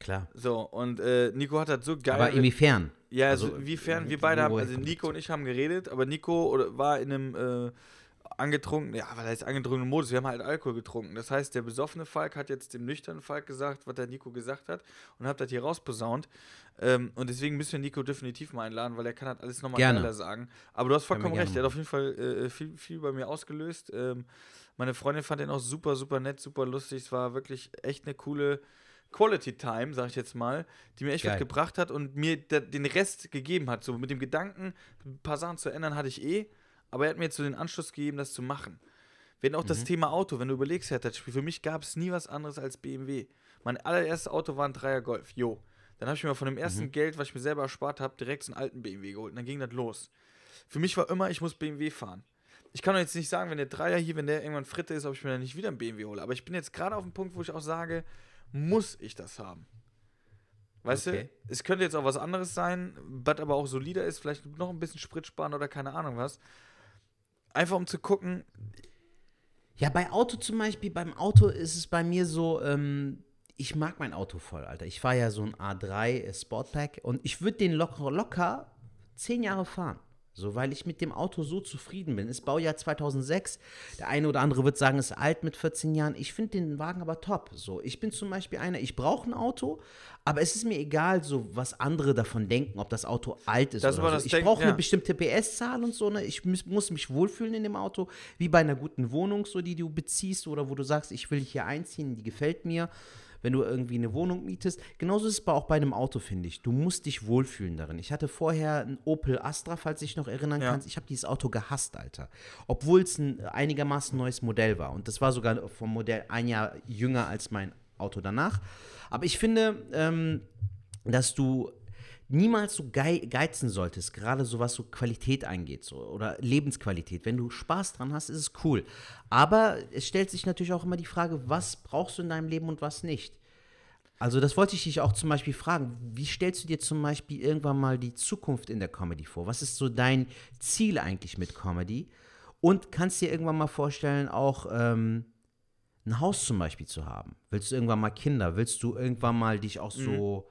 Klar. So, und äh, Nico hat das so geil. Aber inwiefern? Ja, also, inwiefern, wir beide haben, also Nico und ich haben geredet, aber Nico oder, war in einem äh, angetrunken, ja, weil er ist angetrunkenen Modus, wir haben halt Alkohol getrunken. Das heißt, der besoffene Falk hat jetzt dem nüchternen Falk gesagt, was der Nico gesagt hat und hat das hier rausposaunt. Ähm, und deswegen müssen wir Nico definitiv mal einladen, weil er kann halt alles nochmal geiler sagen. Aber du hast vollkommen recht, er hat auf jeden Fall äh, viel, viel bei mir ausgelöst. Ähm, meine Freundin fand den auch super, super nett, super lustig. Es war wirklich echt eine coole Quality Time, sag ich jetzt mal, die mir echt was Geil. gebracht hat und mir den Rest gegeben hat. So mit dem Gedanken, ein paar Sachen zu ändern, hatte ich eh, aber er hat mir jetzt so den Anschluss gegeben, das zu machen. Wenn auch Mhm. das Thema Auto, wenn du überlegst, Herr Tatspiel, für mich gab es nie was anderes als BMW. Mein allererstes Auto war ein Dreier Golf, jo. Dann habe ich mir von dem ersten Mhm. Geld, was ich mir selber erspart habe, direkt so einen alten BMW geholt. Und dann ging das los. Für mich war immer, ich muss BMW fahren. Ich kann doch jetzt nicht sagen, wenn der Dreier hier, wenn der irgendwann Fritte ist, ob ich mir dann nicht wieder einen BMW hole. Aber ich bin jetzt gerade auf dem Punkt, wo ich auch sage, muss ich das haben? Weißt Okay. du, es könnte jetzt auch was anderes sein, was aber auch solider ist, vielleicht noch ein bisschen Sprit sparen oder keine Ahnung was. Einfach um zu gucken, Ja, bei Auto zum Beispiel, beim Auto ist es bei mir so, ähm, ich mag mein Auto voll, Alter. Ich fahre ja so ein A3 äh, Sportpack und ich würde den locker, locker zehn Jahre fahren. So, weil ich mit dem Auto so zufrieden bin. Ist Baujahr 2006. Der eine oder andere wird sagen, ist alt mit 14 Jahren. Ich finde den Wagen aber top. So, ich bin zum Beispiel einer, ich brauche ein Auto, aber es ist mir egal, so was andere davon denken, ob das Auto alt ist Das oder so. Ich brauche ja. eine bestimmte PS-Zahl und so. Ne? Ich muss, muss mich wohlfühlen in dem Auto, wie bei einer guten Wohnung, so die du beziehst oder wo du sagst, ich will hier einziehen, die gefällt mir. Wenn du irgendwie eine Wohnung mietest. Genauso ist es auch bei einem Auto, finde ich. Du musst dich wohlfühlen darin. Ich hatte vorher einen Opel Astra, falls du dich noch erinnern Ja. kannst. Ich habe dieses Auto gehasst, Alter. Obwohl es ein einigermaßen neues Modell war. Und das war sogar vom Modell ein Jahr jünger als mein Auto danach. Aber ich finde, ähm, dass du niemals so gei geizen solltest, gerade so was so Qualität angeht so, oder Lebensqualität. Wenn du Spaß dran hast, ist es cool. Aber es stellt sich natürlich auch immer die Frage, was brauchst du in deinem Leben und was nicht. Also das wollte ich dich auch zum Beispiel fragen. Wie stellst du dir zum Beispiel irgendwann mal die Zukunft in der Comedy vor? Was ist so dein Ziel eigentlich mit Comedy? Und kannst du dir irgendwann mal vorstellen, auch ähm, ein Haus zum Beispiel zu haben? Willst du irgendwann mal Kinder? Willst du irgendwann mal dich auch so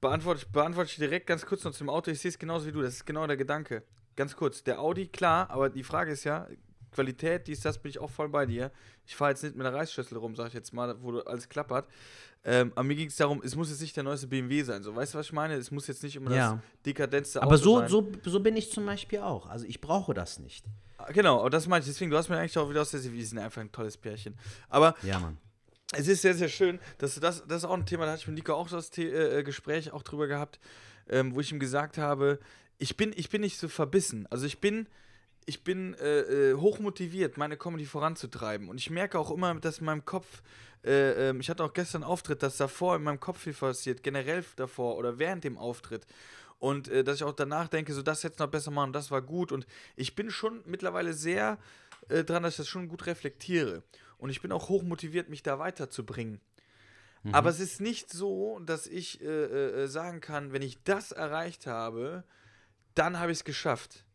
beantworte, ich- beantworte ich direkt ganz kurz noch zum Auto. Ich sehe es genauso wie du. Das ist genau der Gedanke. Ganz kurz. Der Audi, klar, aber die Frage ist ja, Qualität, dies, das bin ich auch voll bei dir. Ich fahre jetzt nicht mit einer Reißschüssel rum, sag ich jetzt mal, wo du- alles klappert. Ähm, aber mir ging es darum, es muss jetzt nicht der neueste BMW sein. So, weißt du, was ich meine? Es muss jetzt nicht immer Ja. das dekadentste Aber Auto so, sein. so, so bin ich zum Beispiel auch. Also ich brauche das nicht. Genau, aber das meine ich. Deswegen, du hast mir eigentlich auch wieder aus der Wir sind einfach ein tolles Pärchen. Aber Ja, Mann. Es ist sehr, sehr schön, dass das, das ist auch ein Thema, da hatte ich mit Nico auch so das The äh, Gespräch auch drüber gehabt, ähm, wo ich ihm gesagt habe, ich bin, ich bin nicht so verbissen. Also ich bin, ich bin äh, äh, hochmotiviert, meine Comedy voranzutreiben. Und ich merke auch immer, dass in meinem Kopf, äh, ähm, ich hatte auch gestern einen Auftritt, dass davor in meinem Kopf viel passiert, generell davor oder während dem Auftritt. Und äh, dass ich auch danach denke, so das hätte noch besser machen, das war gut. Und ich bin schon mittlerweile sehr äh, dran, dass ich das schon gut reflektiere. Und ich bin auch hochmotiviert, mich da weiterzubringen. Aber es ist nicht so, dass ich äh, äh, sagen kann, wenn ich das erreicht habe, dann habe ich es geschafft.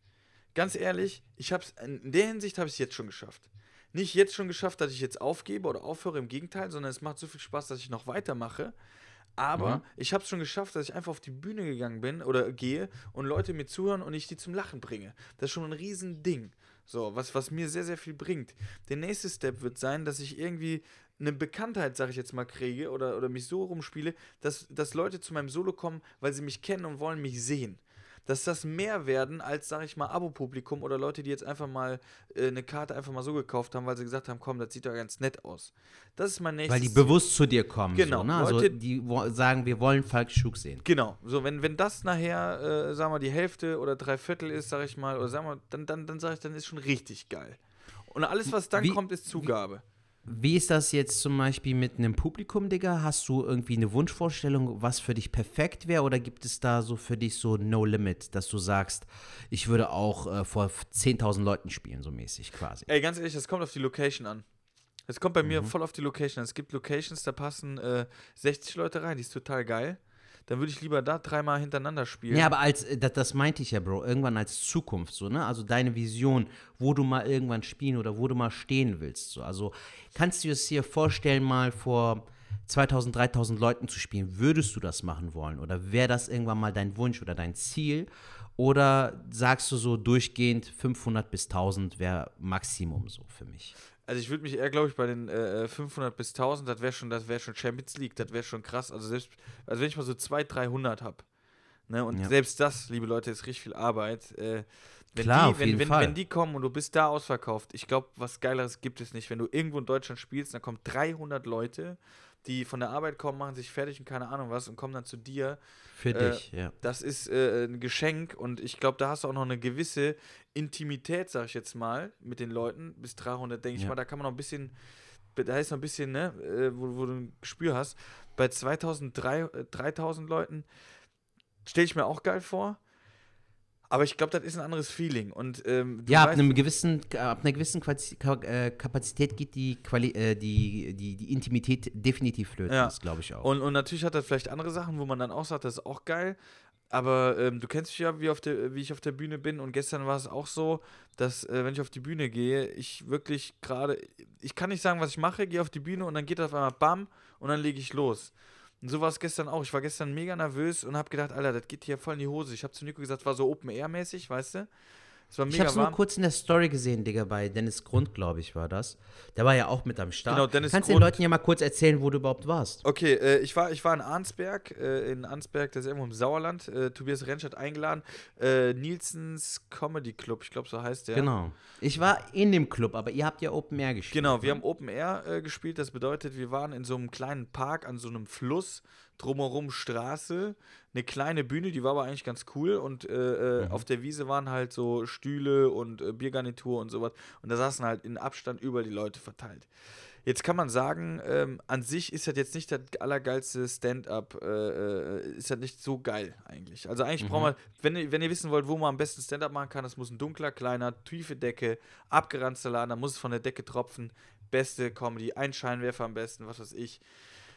Ganz ehrlich, ich habe es in der Hinsicht habe ich es jetzt schon geschafft. Nicht jetzt schon geschafft, dass ich jetzt aufgebe oder aufhöre, im Gegenteil, sondern es macht so viel Spaß, dass ich noch weitermache. Aber Mhm. ich habe es schon geschafft, dass ich einfach auf die Bühne gegangen bin oder gehe und Leute mir zuhören und ich die zum Lachen bringe. Das ist schon ein Riesending. So, was, was mir sehr, sehr viel bringt. Der nächste Step wird sein, dass ich irgendwie eine Bekanntheit, sag ich jetzt mal, kriege oder, oder mich so rumspiele, dass, dass Leute zu meinem Solo kommen, weil sie mich kennen und wollen mich sehen. Dass das mehr werden als, sag ich mal, Abo-Publikum oder Leute, die jetzt einfach mal äh, eine Karte einfach mal so gekauft haben, weil sie gesagt haben, komm, das sieht doch ganz nett aus. Das ist mein nächstes Weil die bewusst zu dir kommen. Genau, So, ne? Also Leute- die wo- sagen, wir wollen Falk Schug sehen. Genau, so wenn, wenn das nachher, äh, sagen wir, die Hälfte oder drei Viertel ist, sag ich mal, oder sagen wir, dann, dann, dann sage ich, dann ist schon richtig geil. Und alles, was dann Wie- kommt, ist Zugabe. Wie ist das jetzt zum Beispiel mit einem Publikum, Digga? Hast du irgendwie eine Wunschvorstellung, was für dich perfekt wäre? Oder gibt es da so für dich so No Limit, dass du sagst, ich würde auch äh, vor 10.000 Leuten spielen, so mäßig quasi? Ey, ganz ehrlich, das kommt auf die Location an. Es kommt bei mir voll auf die Location an. Es gibt Locations, da passen äh, 60 Leute rein, die ist total geil. Dann würde ich lieber da dreimal hintereinander spielen. Ja, aber als, äh, das, das meinte ich ja, Bro, irgendwann als Zukunft, so, ne? Also deine Vision, wo du mal irgendwann spielen oder wo du mal stehen willst, so. Also kannst du es dir vorstellen, mal vor 2000, 3000 Leuten zu spielen? Würdest du das machen wollen? Oder wäre das irgendwann mal dein Wunsch oder dein Ziel? Oder sagst du so durchgehend 500 bis 1000 wäre Maximum so für mich? Also ich würde mich eher, glaube ich, bei den äh, 500 bis 1000, das wäre schon, das wäre schon Champions League, das wäre schon krass. Also selbst, also wenn ich mal so 200, 300 habe, ne, und Ja. selbst das, liebe Leute, ist richtig viel Arbeit. Äh, wenn Klar, die, auf wenn, jeden wenn, Fall. wenn die kommen und du bist da ausverkauft, ich glaube, was Geileres gibt es nicht. Wenn du irgendwo in Deutschland spielst, dann kommen 300 Leute, die von der Arbeit kommen, machen sich fertig und keine Ahnung was und kommen dann zu dir. Für Äh, dich, ja. Das ist äh, ein Geschenk und ich glaube, da hast du auch noch eine gewisse Intimität, sag ich jetzt mal, mit den Leuten. Bis 300, denke ich Ja. mal, da kann man noch ein bisschen, da ist noch ein bisschen, ne, äh, wo, wo du ein Gespür hast. Bei 2000, drei- äh, 3000 Leuten stelle ich mir auch geil vor. Aber ich glaube, das ist ein anderes Feeling. Und, ähm, Ja, ab, einem gewissen, ab einer gewissen äh, Kapazität geht die, Quali äh, die, die, die Intimität definitiv flöten, Ja. das glaube ich auch. Und, und natürlich hat er vielleicht andere Sachen, wo man dann auch sagt, das ist auch geil. Aber ähm, du kennst mich ja, wie, auf der, wie ich auf der Bühne bin. Und gestern war es auch so, dass, äh, wenn ich auf die Bühne gehe, ich wirklich gerade, ich kann nicht sagen, was ich mache, gehe auf die Bühne und dann geht auf einmal BAM und dann lege ich los. Und so war es gestern auch. Ich war gestern mega nervös und habe gedacht, Alter, das geht hier voll in die Hose. Ich habe zu Nico gesagt, es war so Open-Air-mäßig, weißt du? Es war ich mega habe es nur warm. kurz in der Story gesehen, Digga, bei Dennis Grund, glaube ich, war das. Der war ja auch mit am Start. Genau, Dennis Kannst du den Grund. Leuten ja mal kurz erzählen, wo du überhaupt warst? Okay, äh, ich, war, ich war in Arnsberg, äh, in Arnsberg, das ist irgendwo im Sauerland. Äh, Tobias Rentsch hat eingeladen. Äh, Nielsens Comedy Club, ich glaube, so heißt der. Genau. Ich war in dem Club, aber ihr habt ja Open Air gespielt. Genau, wir ne? haben Open Air äh, gespielt. Das bedeutet, wir waren in so einem kleinen Park an so einem Fluss, drumherum Straße, eine kleine Bühne, die war aber eigentlich ganz cool. Und äh, äh, auf der Wiese waren halt so Stühle und äh, Biergarnitur und sowas. Und da saßen halt in Abstand überall die Leute verteilt. Jetzt kann man sagen, ähm, an sich ist das jetzt nicht das allergeilste Stand-up, äh, äh, ist das nicht so geil eigentlich. Also eigentlich braucht man, wenn, ihr- wenn ihr wissen wollt, wo man am besten Stand-up machen kann, das muss ein dunkler, kleiner, tiefe Decke, abgeranzter Laden, da muss es von der Decke tropfen, beste Comedy, ein Scheinwerfer am besten, was weiß ich.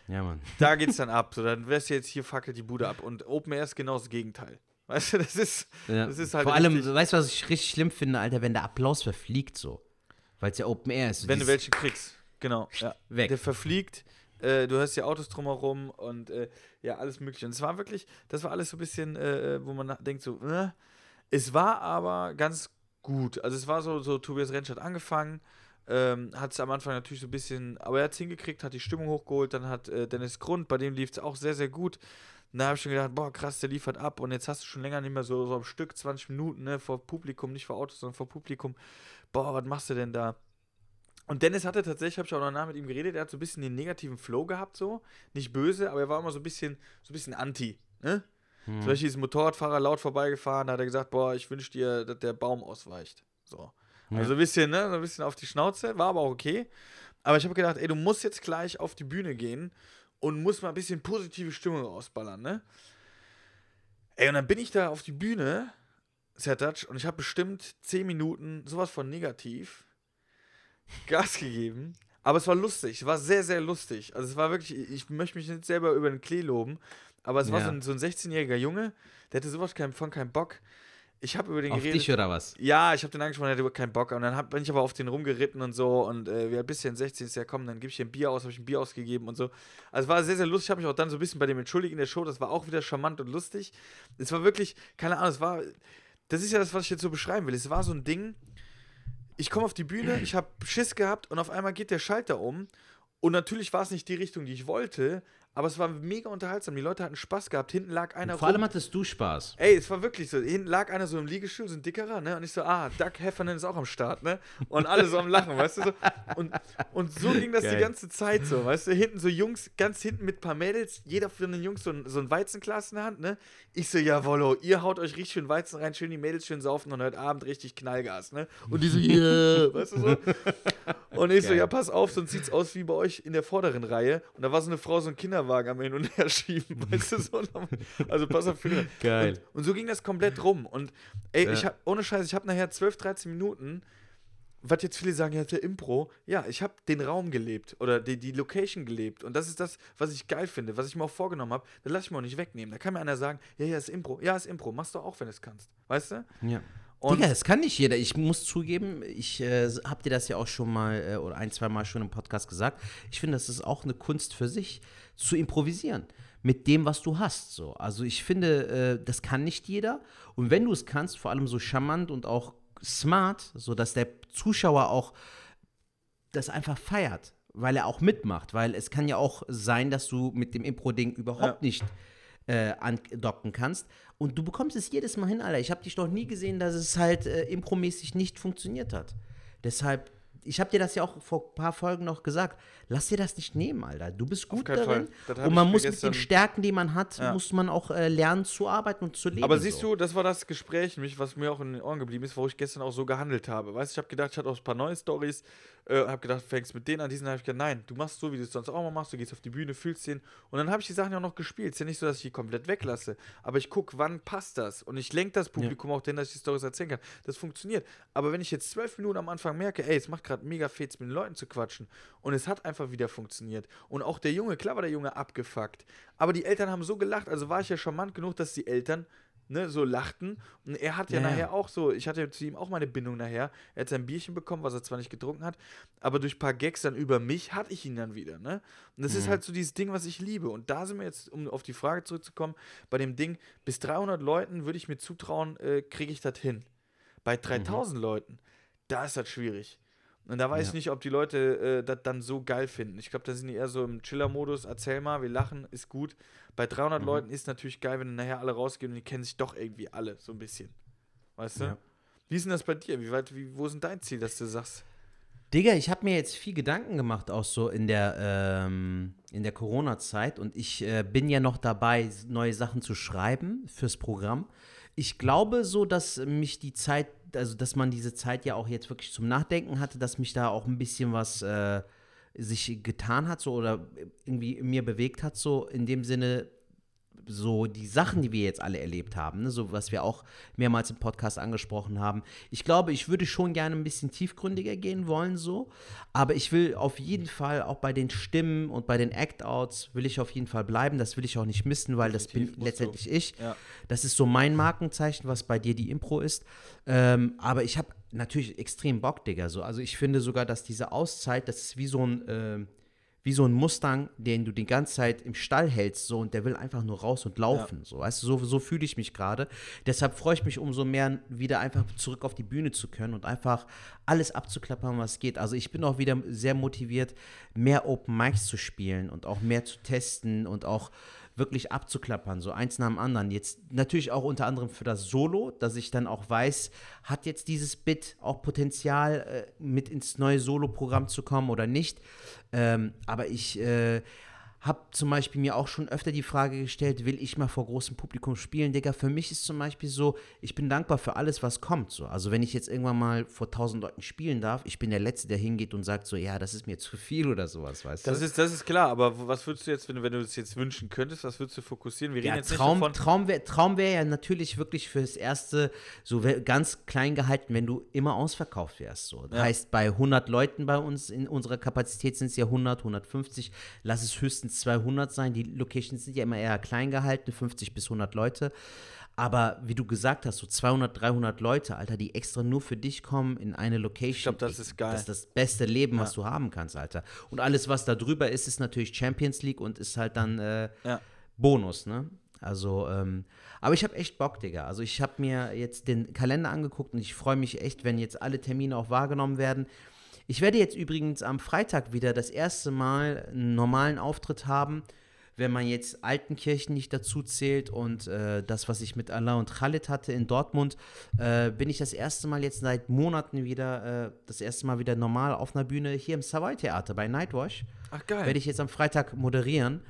Ja, Mann. Da geht's dann ab. So, dann wärst du jetzt hier fackelt die Bude ab. Und Open Air ist genau das Gegenteil. Weißt du, das ist, Ja. das ist halt Vor allem, weißt du, was ich richtig schlimm finde, Alter, wenn der Applaus verfliegt so. Weil es ja Open Air ist. Wenn du welchen kriegst. Genau, ja. Weg. Der verfliegt. Äh, du hörst die Autos drumherum und äh, ja, alles mögliche. Und es war wirklich, das war alles so ein bisschen, äh, wo man denkt so, äh. es war aber ganz gut. Also es war so, so Tobias Rentsch hat angefangen, ähm, hat es am Anfang natürlich so ein bisschen, aber er hat es hingekriegt, hat die Stimmung hochgeholt, dann hat äh, Dennis Grund, bei dem lief es auch sehr, sehr gut. Da habe ich schon gedacht, boah, krass, der liefert ab und jetzt hast du schon länger nicht mehr so, so am Stück, 20 Minuten, ne, vor Publikum, nicht vor Autos, sondern vor Publikum. Boah, was machst du denn da? Und Dennis hatte tatsächlich, habe ich auch noch nach mit ihm geredet, er hat so ein bisschen den negativen Flow gehabt, so. Nicht böse, aber er war immer so ein bisschen, so ein bisschen anti, ne? Zum Beispiel ist ein Motorradfahrer laut vorbeigefahren, da hat er gesagt, boah, ich wünsche dir, dass der Baum ausweicht. So. Also ein bisschen, ne, so ein bisschen auf die Schnauze, war aber auch okay. Aber ich habe gedacht, ey, du musst jetzt gleich auf die Bühne gehen und musst mal ein bisschen positive Stimmung rausballern, ne? Ey, und dann bin ich da auf die Bühne, Sertac, und ich habe bestimmt 10 Minuten sowas von negativ Gas gegeben. Aber es war lustig, es war sehr, sehr lustig. Also es war wirklich, ich möchte mich nicht selber über den Klee loben, aber es war Ja. so ein, so ein 16-jähriger Junge, der hatte sowas von keinen Bock. Ich habe über den Auf geredet. dich oder was? Ja, ich habe den angesprochen, er hatte überhaupt keinen Bock. Und dann hab, bin ich aber auf den rumgeritten und so. Und äh, wir ein bisschen 16 ist ja komm, dann gebe ich dir ein Bier aus, habe ich ein Bier ausgegeben und so. Also es war sehr, sehr lustig. Ich habe mich auch dann so ein bisschen bei dem entschuldigt in der Show. Das war auch wieder charmant und lustig. Es war wirklich, keine Ahnung, es war. Das ist ja das, was ich jetzt so beschreiben will. Es war so ein Ding. Ich komme auf die Bühne, ich habe Schiss gehabt und auf einmal geht der Schalter um. Und natürlich war es nicht die Richtung, die ich wollte, aber es war mega unterhaltsam. Die Leute hatten Spaß gehabt. Hinten lag einer Vor allem hattest du Spaß. Ey, es war wirklich so. Hinten lag einer so im Liegestuhl, so ein dickerer, ne? Und ich so, ah, Doug Heffernan ist auch am Start, ne? Und alle so am Lachen, weißt du? So. Und, und so ging das Geil. die ganze Zeit so, weißt du? Hinten so Jungs, ganz hinten mit ein paar Mädels, jeder von den Jungs so ein, so ein Weizenglas in der Hand, ne? Ich so, jawollo, ihr haut euch richtig schön Weizen rein, schön die Mädels schön saufen und heute Abend richtig Knallgas, ne? Und die so, yeah, weißt du so? Und ich so, Geil. ja, pass auf, sonst sieht's aus wie bei euch in der vorderen Reihe. Und da war so eine Frau, so ein Kinderwagen am Hin und Her schieben, weißt du so? Also pass auf, für Geil. Und, und so ging das komplett rum. Und ey, Ja. ich hab, ohne Scheiß, ich habe nachher 12, 13 Minuten, was jetzt viele sagen, ja, der Impro, ja, ich habe den Raum gelebt oder die, die Location gelebt. Und das ist das, was ich geil finde, was ich mir auch vorgenommen habe. Das lasse ich mir auch nicht wegnehmen. Da kann mir einer sagen, ja, ja, ist Impro. Ja, ist Impro. Machst du auch, wenn du es kannst. Weißt du? Ja. Und Digga, das kann nicht jeder. Ich muss zugeben, ich äh, hab dir das ja auch schon mal äh, oder ein, zwei Mal schon im Podcast gesagt. Ich finde, das ist auch eine Kunst für sich, zu improvisieren. Mit dem, was du hast. So. Also ich finde, äh, das kann nicht jeder. Und wenn du es kannst, vor allem so charmant und auch smart, sodass der Zuschauer auch das einfach feiert, weil er auch mitmacht. Weil es kann ja auch sein, dass du mit dem Impro-Ding überhaupt nicht äh, andocken kannst. Und du bekommst es jedes Mal hin, Alter. Ich habe dich noch nie gesehen, dass es halt äh, impromäßig nicht funktioniert hat. Deshalb, ich habe dir das ja auch vor ein paar Folgen noch gesagt. Lass dir das nicht nehmen, Alter. Du bist gut darin. Und man muss mit den Stärken, die man hat, Ja. muss man auch äh, lernen zu arbeiten und zu leben. Aber siehst so. du, das war das Gespräch, mich, was mir auch in den Ohren geblieben ist, wo ich gestern auch so gehandelt habe. Weißt du, ich habe gedacht, ich hatte auch ein paar neue Stories, äh, habe gedacht, fängst mit denen an, diesen habe ich gedacht, nein, du machst so, wie du es sonst auch mal machst, du gehst auf die Bühne, fühlst den. Und dann habe ich die Sachen ja auch noch gespielt. Ist ja nicht so, dass ich die komplett weglasse, aber ich gucke, wann passt das. Und ich lenke das Publikum auch dahin, dass ich die Stories erzählen kann. Das funktioniert. Aber wenn ich jetzt zwölf Minuten am Anfang merke, ey, es macht gerade mega Fets, mit den Leuten zu quatschen und es hat einfach wieder funktioniert. Und auch der Junge, klar war der Junge abgefuckt, aber die Eltern haben so gelacht, also war ich ja charmant genug, dass die Eltern ne, so lachten. Und er hat ja, Ja, ja. nachher auch so, ich hatte zu ihm auch meine Bindung nachher. Er hat sein Bierchen bekommen, was er zwar nicht getrunken hat, aber durch ein paar Gags dann über mich hatte ich ihn dann wieder. Ne? Und das ist Mhm. halt so dieses Ding, was ich liebe. Und da sind wir jetzt, um auf die Frage zurückzukommen, bei dem Ding, bis 300 Leuten würde ich mir zutrauen, äh, kriege ich das hin. Bei Mhm. 3000 Leuten, da ist das schwierig. Und da weiß Ja. ich nicht, ob die Leute äh, das dann so geil finden. Ich glaube, da sind die eher so im Chiller-Modus. Erzähl mal, wir lachen, ist gut. Bei Mhm. 300 Leuten ist natürlich geil, wenn nachher alle rausgehen und die kennen sich doch irgendwie alle so ein bisschen. Weißt du? Ja. Wie ist denn das bei dir? Wie weit, wie, wo ist denn dein Ziel, dass du sagst? Digga, ich habe mir jetzt viel Gedanken gemacht, auch so in der, ähm, in der Corona-Zeit. Und ich äh, bin ja noch dabei, neue Sachen zu schreiben fürs Programm. Ich glaube so, dass mich die Zeit, also dass man diese Zeit ja auch jetzt wirklich zum Nachdenken hatte, dass mich da auch ein bisschen was äh, sich getan hat, so oder irgendwie mir bewegt hat, so in dem Sinne, so die Sachen, die wir jetzt alle erlebt haben, ne, so was wir auch mehrmals im Podcast angesprochen haben. Ich glaube, ich würde schon gerne ein bisschen tiefgründiger gehen wollen, so. Aber ich will auf jeden Fall auch bei den Stimmen und bei den Act-Outs will ich auf jeden Fall bleiben. Das will ich auch nicht missen, weil das bin letztendlich ich. Ja. Das ist so mein Markenzeichen, was bei dir die Impro ist. Ähm, aber ich habe natürlich extrem Bock, Digga. So. Also ich finde sogar, dass diese Auszeit, das ist wie so ein, ähm, wie so ein Mustang, den du die ganze Zeit im Stall hältst, so und der will einfach nur raus und laufen. So, weißt du, so, so fühle ich mich gerade. Deshalb freue ich mich umso mehr, wieder einfach zurück auf die Bühne zu können und einfach alles abzuklappern, was geht. Also ich bin auch wieder sehr motiviert, mehr Open Mics zu spielen und auch mehr zu testen und auch wirklich abzuklappern, so eins nach dem anderen. Jetzt natürlich auch unter anderem für das Solo, dass ich dann auch weiß, hat jetzt dieses Bit auch Potenzial, äh, mit ins neue Solo-Programm zu kommen oder nicht. Ähm, aber ich äh, habe zum Beispiel mir auch schon öfter die Frage gestellt, will ich mal vor großem Publikum spielen? Digga, für mich ist zum Beispiel so, ich bin dankbar für alles, was kommt. So. Also wenn ich jetzt irgendwann mal vor tausend Leuten spielen darf, ich bin der Letzte, der hingeht und sagt so, ja, das ist mir zu viel oder sowas, weißt Das du? ist, das ist klar, aber was würdest du jetzt, wenn du, wenn du es jetzt wünschen könntest, was würdest du fokussieren? Wir reden Ja, jetzt Traum, nicht davon. Traum wäre Traum wär ja natürlich wirklich fürs Erste so ganz klein gehalten, wenn du immer ausverkauft wärst. So. Das Ja. heißt, bei 100 Leuten bei uns in unserer Kapazität sind es ja 100, 150, lass es höchstens 200 sein. Die Locations sind ja immer eher klein gehalten, 50 bis 100 Leute. Aber wie du gesagt hast, so 200, 300 Leute, Alter, die extra nur für dich kommen in eine Location. Ich glaub, das ist geil. Das ist das beste Leben, was du haben kannst, Alter. Und alles, was da drüber ist, ist natürlich Champions League und ist halt dann äh, Ja. Bonus, ne? Also, ähm, aber ich habe echt Bock, Digga. Also ich habe mir jetzt den Kalender angeguckt und ich freue mich echt, wenn jetzt alle Termine auch wahrgenommen werden. Ich werde jetzt übrigens am Freitag wieder das erste Mal einen normalen Auftritt haben, wenn man jetzt Altenkirchen nicht dazu zählt und äh, das, was ich mit Allah und Khalid hatte in Dortmund, äh, bin ich das erste Mal jetzt seit Monaten wieder, äh, das erste Mal wieder normal auf einer Bühne hier im Savoy Theater bei Nightwash Ach, geil. werde ich jetzt am Freitag moderieren.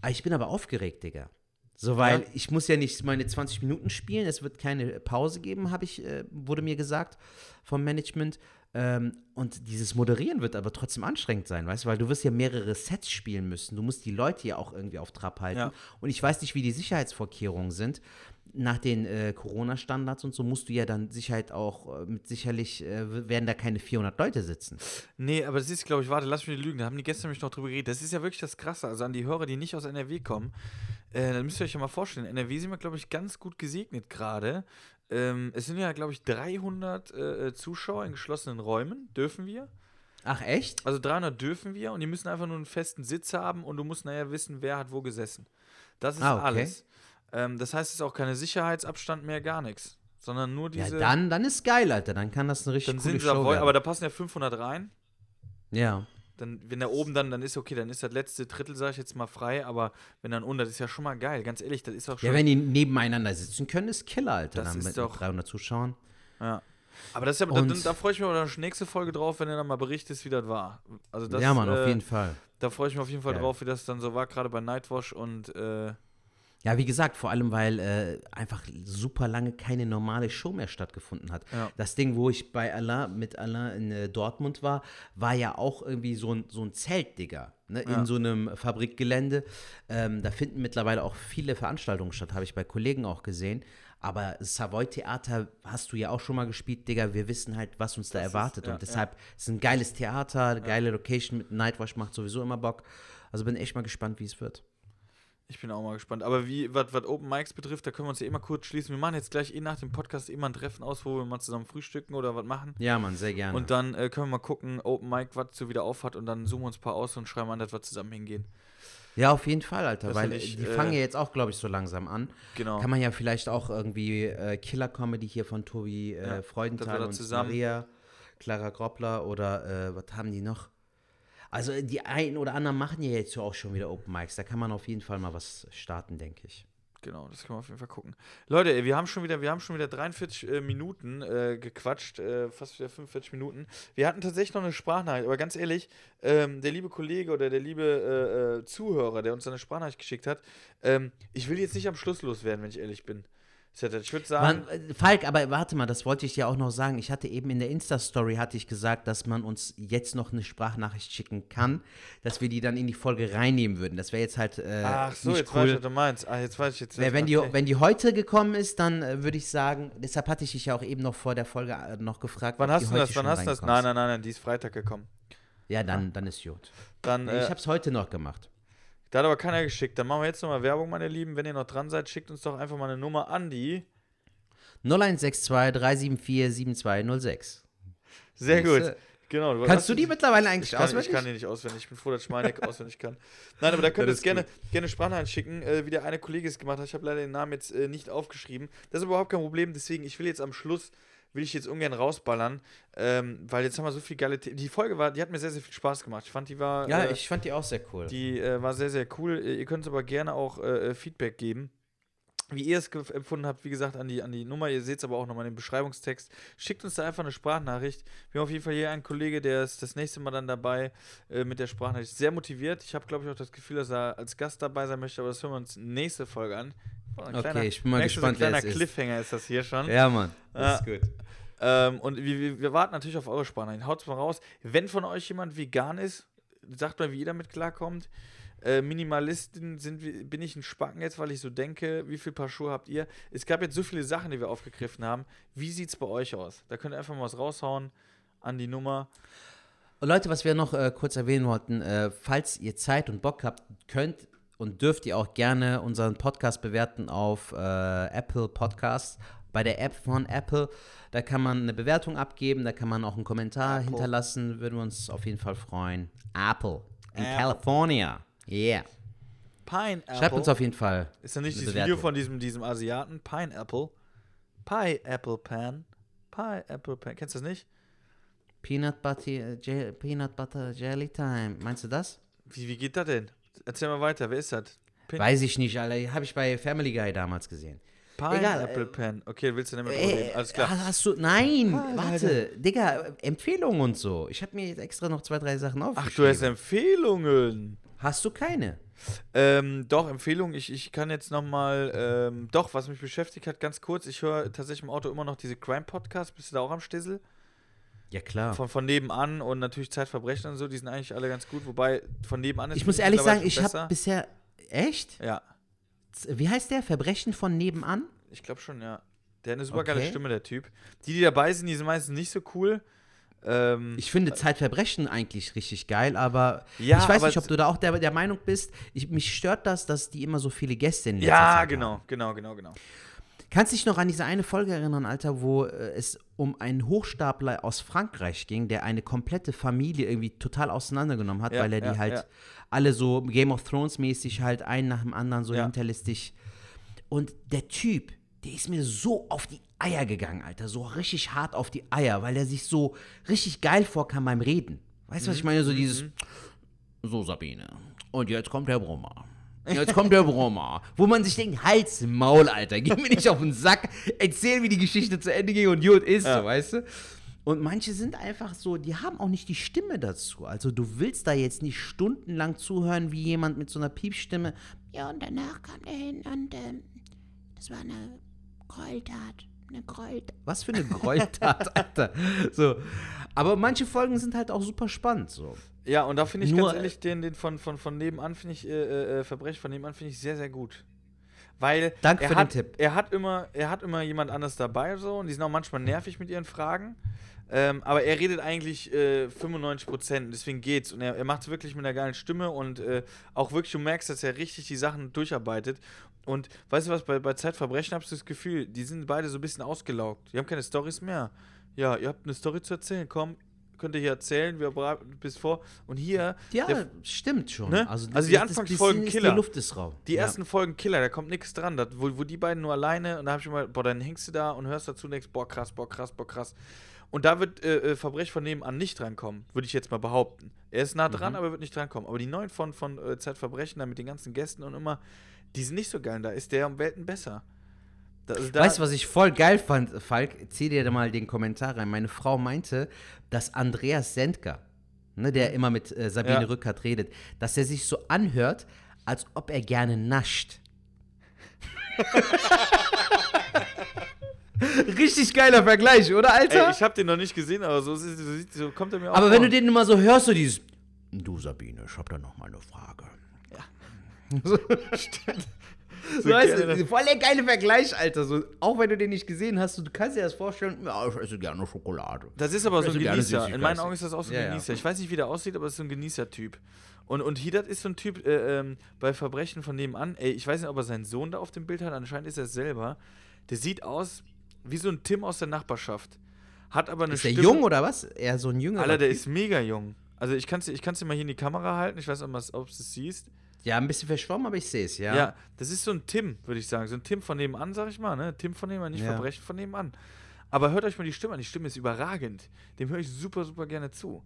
Ah, Ich bin aber aufgeregt, Digga. So, weil Ja. ich muss ja nicht meine 20 Minuten spielen, es wird keine Pause geben, habe ich, äh, wurde mir gesagt vom Management. Ähm, und dieses Moderieren wird aber trotzdem anstrengend sein, weißt du, weil du wirst ja mehrere Sets spielen müssen. Du musst die Leute ja auch irgendwie auf Trab halten. Ja. Und ich weiß nicht, wie die Sicherheitsvorkehrungen sind. Nach den äh, Corona-Standards und so musst du ja dann Sicherheit auch äh, mit sicherlich äh, werden da keine 400 Leute sitzen. Nee, aber das ist, glaube ich, warte, lass mich nicht lügen, da haben die gestern nämlich noch drüber geredet. Das ist ja wirklich das Krasse. Also an die Hörer, die nicht aus NRW kommen, äh, dann müsst ihr euch ja mal vorstellen, in NRW sind wir, glaube ich, ganz gut gesegnet gerade. Ähm, es sind ja, glaube ich, 300 äh, Zuschauer in geschlossenen Räumen, dürfen wir. Ach, echt? Also 300 dürfen wir und die müssen einfach nur einen festen Sitz haben und du musst nachher wissen, wer hat wo gesessen. Das ist Ah, okay. alles. Ähm, das heißt, es ist auch keine Sicherheitsabstand mehr, gar nichts. Sondern nur Ja, diese. dann, dann ist geil, Alter. Dann kann das eine richtig dann coole sind Show voll, werden. aber da passen ja 500 rein. ja. Dann, wenn da oben dann, dann ist okay, dann ist das letzte Drittel, sag ich jetzt mal, frei, aber wenn dann unten, das ist ja schon mal geil, ganz ehrlich, das ist auch schon. Ja, wenn die nebeneinander sitzen können, ist Killer, Alter. Das dann ist mit doch- 300 Zuschauern. ja. Aber das ist ja, da, da, freue ich mich aber dann nächste Folge drauf, wenn er dann mal berichtet, wie das war. Also das, ja, Mann, auf äh, jeden Fall. Da freue ich mich auf jeden Fall Geil. drauf, wie das dann so war, gerade bei Nightwash und äh, Ja, wie gesagt, vor allem, weil äh, einfach super lange keine normale Show mehr stattgefunden hat. Ja. Das Ding, wo ich bei Allah mit Allah in äh, Dortmund war, war ja auch irgendwie so ein, so ein Zelt, Digga. Ne, Ja. In so einem Fabrikgelände. Ähm, da finden mittlerweile auch viele Veranstaltungen statt, habe ich bei Kollegen auch gesehen. Aber Savoy Theater hast du ja auch schon mal gespielt, Digga. Wir wissen halt, was uns da Das ist- erwartet. ja, und deshalb ist es ein geiles Theater, eine geile Location mit Nightwash macht sowieso immer Bock. Also bin echt mal gespannt, wie es wird. Ich bin auch mal gespannt. Aber wie, was Open Mics betrifft, da können wir uns ja immer kurz schließen. Wir machen jetzt gleich eh nach dem Podcast immer ein Treffen aus, wo wir mal zusammen frühstücken oder was machen. Ja, Mann, sehr gerne. Und dann äh, können wir mal gucken, Open Mic, was so wieder auf hat und dann zoomen wir uns ein paar aus und schreiben an, dass wir zusammen hingehen. Ja, auf jeden Fall, Alter, Das weil ich, die äh, fangen ja jetzt auch, glaube ich, so langsam an. Genau. Kann man ja vielleicht auch irgendwie äh, Killer-Comedy hier von Tobi äh, Ja, Freudenthal und Maria, Clara Groppler oder äh, was haben die noch? Also die einen oder anderen machen ja jetzt auch schon wieder Open Mics. Da kann man auf jeden Fall mal was starten, denke ich. Genau, das können wir auf jeden Fall gucken. Leute, wir haben schon wieder, wir haben schon wieder 43 äh, Minuten äh, gequatscht, äh, fast wieder 45 Minuten. Wir hatten tatsächlich noch eine Sprachnachricht, aber ganz ehrlich, ähm, der liebe Kollege oder der liebe äh, äh, Zuhörer, der uns eine Sprachnachricht geschickt hat, ähm, ich will jetzt nicht am Schluss loswerden, wenn ich ehrlich bin. Ich würde sagen, Man, äh, Falk, aber warte mal, das wollte ich dir auch noch sagen. Ich hatte eben in der Insta-Story hatte ich gesagt, dass man uns jetzt noch eine Sprachnachricht schicken kann, dass wir die dann in die Folge reinnehmen würden. Das wäre jetzt halt äh, ach so, nicht jetzt cool. weiß ich, was du meinst. Ah, jetzt weiß ich jetzt. Wenn, wenn, die, wenn die heute gekommen ist, dann äh, würde ich sagen, deshalb hatte ich dich ja auch eben noch vor der Folge äh, noch gefragt. Wann hast du das? Wann hast du das? Nein, nein, nein, nein, die ist Freitag gekommen. Ja, dann, dann ist gut. Dann, ich äh, habe es heute noch gemacht. Da hat aber keiner geschickt. Dann machen wir jetzt nochmal Werbung, meine Lieben. Wenn ihr noch dran seid, schickt uns doch einfach mal eine Nummer an die. 0162 374 7206. Sehr gut. Genau. du Kannst du die jetzt- mittlerweile Ich eigentlich kann, ich auswendig? kann die nicht auswendig. Ich bin froh, dass Schmeineck auswendig kann. Nein, aber da könnt ihr ist gerne, gerne Sprachnachrichten schicken, äh, wie der eine Kollege es gemacht hat. Ich habe leider den Namen jetzt äh, nicht aufgeschrieben. Das ist überhaupt kein Problem. Deswegen, ich will jetzt am Schluss, will ich jetzt ungern rausballern, ähm, weil jetzt haben wir so viel geile Themen. Die Folge war, die hat mir sehr, sehr viel Spaß gemacht. Ich fand, die war, ja, äh, ich fand die auch sehr cool. die äh, war sehr, sehr cool. Äh, Ihr könnt aber gerne auch äh, äh, Feedback geben. Wie ihr es empfunden habt, wie gesagt, an die, an die Nummer. Ihr seht es aber auch nochmal im Beschreibungstext. Schickt uns da einfach eine Sprachnachricht. Wir haben auf jeden Fall hier einen Kollege, der ist das nächste Mal dann dabei äh, mit der Sprachnachricht. Sehr motiviert. Ich habe, glaube ich, auch das Gefühl, dass er als Gast dabei sein möchte, aber das hören wir uns nächste Folge an. Oh, Okay, ich bin mal so gespannt, wer Ein kleiner es ist. Cliffhanger ist das hier schon. ja, Mann. Das ist gut. Ähm, und wir, wir, warten natürlich auf eure Sprachnachrichten. Haut's mal raus. Wenn von euch jemand vegan ist, sagt mal, wie ihr damit klarkommt. Äh, Minimalisten sind, bin ich ein Spacken jetzt, weil ich so denke, wie viel Paar Schuhe habt ihr? Es gab jetzt so viele Sachen, die wir aufgegriffen haben. Wie sieht's bei euch aus? Da könnt ihr einfach mal was raushauen an die Nummer. Und Leute, was wir noch äh, kurz erwähnen wollten, äh, falls ihr Zeit und Bock habt, könnt und dürft ihr auch gerne unseren Podcast bewerten auf äh, Apple Podcasts. Bei der App von Apple, da kann man eine Bewertung abgeben, da kann man auch einen Kommentar Apple. hinterlassen, würden wir uns auf jeden Fall freuen. Apple in Apple. California. Yeah. Pineapple. Schreibt uns auf jeden Fall. Ist ja nicht dieses Bewertung. Video von diesem, diesem Asiaten? Pineapple. Pineapple Pan. Pineapple Pan. Kennst du das nicht? Peanut Butter, äh, Jel- Peanut Butter Jelly Time. Meinst du das? Wie, wie geht das denn? Erzähl mal weiter. Wer ist das? Pin Weiß ich nicht, Alter. Habe ich bei Family Guy damals gesehen. Pineapple äh, Pan. Okay, willst du damit Äh, reden? Alles klar. ha- Hast du, nein, Ah, warte, Digga, Empfehlungen und so. Ich habe mir jetzt extra noch zwei, drei Sachen Ach, aufgeschrieben. du hast Empfehlungen. Hast du keine? Ähm, doch, Empfehlung. Ich, ich kann jetzt nochmal, ähm, doch, was mich beschäftigt hat, ganz kurz. Ich höre tatsächlich im Auto immer noch diese Crime-Podcasts. Bist du da auch am Stissel? Ja, klar. Von, von nebenan und natürlich Zeitverbrechen und so. Die sind eigentlich alle ganz gut. Wobei, von nebenan ist Ich muss ehrlich sagen, ich habe bisher. Echt? Ja, Wie heißt der? Verbrechen von nebenan? ich glaube schon, ja. Der hat eine super geile Okay. Stimme, der Typ. Die, die dabei sind, die sind meistens nicht so cool. Ähm, Ich finde Zeitverbrechen eigentlich richtig geil, aber Ja, ich weiß aber nicht, ob du da auch der, der Meinung bist. Ich, mich stört das, dass die immer so viele Gäste in letzter ja, Zeit haben. genau, genau, genau, genau. Kannst dich noch an diese eine Folge erinnern, Alter, wo äh, es um einen Hochstapler aus Frankreich ging, der eine komplette Familie irgendwie total auseinandergenommen hat, Ja, weil er die ja, halt ja. alle so Game of Thrones mäßig halt einen nach dem anderen so hinterlistig. Und der Typ, der ist mir so auf die Eier gegangen, Alter, so richtig hart auf die Eier, weil er sich so richtig geil vorkam beim Reden. Weißt du, was ich Mhm, meine? So dieses, so Sabine, und jetzt kommt der Brummer. Jetzt kommt der Brummer. Wo man sich denkt, Hals, Maul, Alter, geh mir nicht auf den Sack, erzähl, wie die Geschichte zu Ende ging und gut ist, Ja. so, weißt du? Und manche sind einfach so, die haben auch nicht die Stimme dazu. Also du willst da jetzt nicht stundenlang zuhören, wie jemand mit so einer Piepstimme. Ja, und danach kam der hin und ähm, das war eine Gräueltat. Eine Gräueltat. Was für eine Gräueltat, Alter. So. Aber manche Folgen sind halt auch super spannend. So. Ja, und da finde ich Nur, ganz ehrlich, den, den von, von, von nebenan finde ich, äh, äh, Verbrechen von nebenan finde ich sehr, sehr gut. Weil Danke er für den hat, Tipp. Er hat, immer, er hat immer jemand anders dabei so und die sind auch manchmal nervig mit ihren Fragen. Ähm, aber er redet eigentlich äh, 95 Prozent, deswegen geht's. Und er, er macht es wirklich mit einer geilen Stimme und äh, auch wirklich, du merkst, dass er richtig die Sachen durcharbeitet. Und weißt du was, bei, bei Zeitverbrechen habe ich das Gefühl, die sind beide so ein bisschen ausgelaugt. Die haben keine Storys mehr. Ja, ihr habt eine Story zu erzählen, komm, könnt ihr hier erzählen, wir bereiten bis vor. Und hier, Ja, der, stimmt schon. Ne? Also, Also die Anfangsfolgen Killer. Die Luft ist rau. Die ja. ersten Folgen Killer, da kommt nichts dran. Das, wo, wo die beiden nur alleine und da hab ich immer, boah, dann hängst du da und hörst dazu denkst, boah, krass, boah, krass, boah, krass. Und da wird äh, äh, Verbrechen von nebenan nicht drankommen, würde ich jetzt mal behaupten. Er ist nah dran, Mhm. aber wird nicht drankommen. Aber die neuen von, von äh, Zeitverbrechen, da mit den ganzen Gästen und immer, die sind nicht so geil. Da ist der um Welten besser. Da, also da, Weißt du, was ich voll geil fand, Falk? Zieh dir da mal den Kommentar rein. Meine Frau meinte, dass Andreas Sendker, ne, der immer mit äh, Sabine Ja. Rückert redet, dass er sich so anhört, als ob er gerne nascht. Richtig geiler Vergleich, oder, Alter? Ey, ich habe den noch nicht gesehen, aber so, so, so kommt er mir auch Aber wenn vor. du den immer so hörst, so dieses, du Sabine, ich hab da noch mal eine Frage. Ja. So, so weißt du, voll der geile Vergleich, Alter. So, auch wenn du den nicht gesehen hast, du kannst dir das vorstellen, ja, ich esse gerne Schokolade. Das ist aber so ein Genießer. In meinen Augen ist das auch so ein Ja, ja. Genießer. Ich weiß nicht, wie der aussieht, aber es ist so ein Genießer-Typ. Und, und Hidat ist so ein Typ, äh, ähm, bei Verbrechen von nebenan, ey, ich weiß nicht, ob er seinen Sohn da auf dem Bild hat, anscheinend ist er es selber. Der sieht aus wie so ein Tim aus der Nachbarschaft. hat aber eine Ist der Stimme. jung oder was? Eher so ein jüngerer Alter, der Typ? ist mega jung. Also ich kann es ich kann's dir mal hier in die Kamera halten. Ich weiß nicht, ob du es siehst. Ja, ein bisschen verschwommen, aber ich sehe es, ja. Ja. das ist so ein Tim, würde ich sagen. So ein Tim von nebenan, sag ich mal. Ne? Tim von nebenan, nicht Ja. Verbrechen von nebenan. Aber hört euch mal die Stimme an. Die Stimme ist überragend. Dem höre ich super, super gerne zu.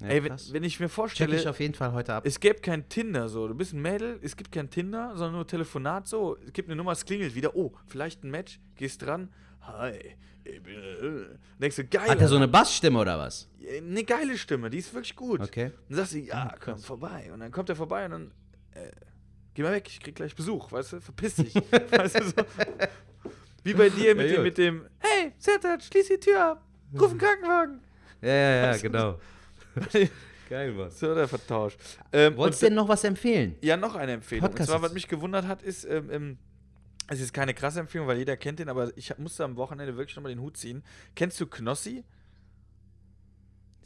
Ja, Ey, wenn, wenn ich mir Check vorstelle, ich auf jeden Fall heute ab. es gäbe kein Tinder so. Du bist ein Mädel, es gibt kein Tinder, sondern nur Telefonat so. Es gibt eine Nummer, es klingelt wieder. Oh, vielleicht ein Match. Gehst dran. Hi. Ich bin, äh. Denkst du, geil. Hat er so eine Bassstimme oder was? eine geile Stimme, die ist wirklich gut. Okay. Dann sagst du, ja, Ah, komm vorbei. Und dann kommt er vorbei und dann, äh, geh mal weg, ich krieg gleich Besuch, weißt du, verpiss dich. weißt du, so. Wie bei dir mit, Ja, dem, mit dem, hey, Sertat, schließ die Tür ab, ruf einen Krankenwagen. Ja, ja, ja, Weißt du, genau. Geil, was. so, der vertauscht. Ähm, Wolltest du denn noch was empfehlen? Ja, noch eine Empfehlung. Podcast und zwar, was mich gewundert hat, ist, ähm, ähm, es ist keine krasse Empfehlung, weil jeder kennt den, aber ich musste am Wochenende wirklich nochmal den Hut ziehen. Kennst du Knossi?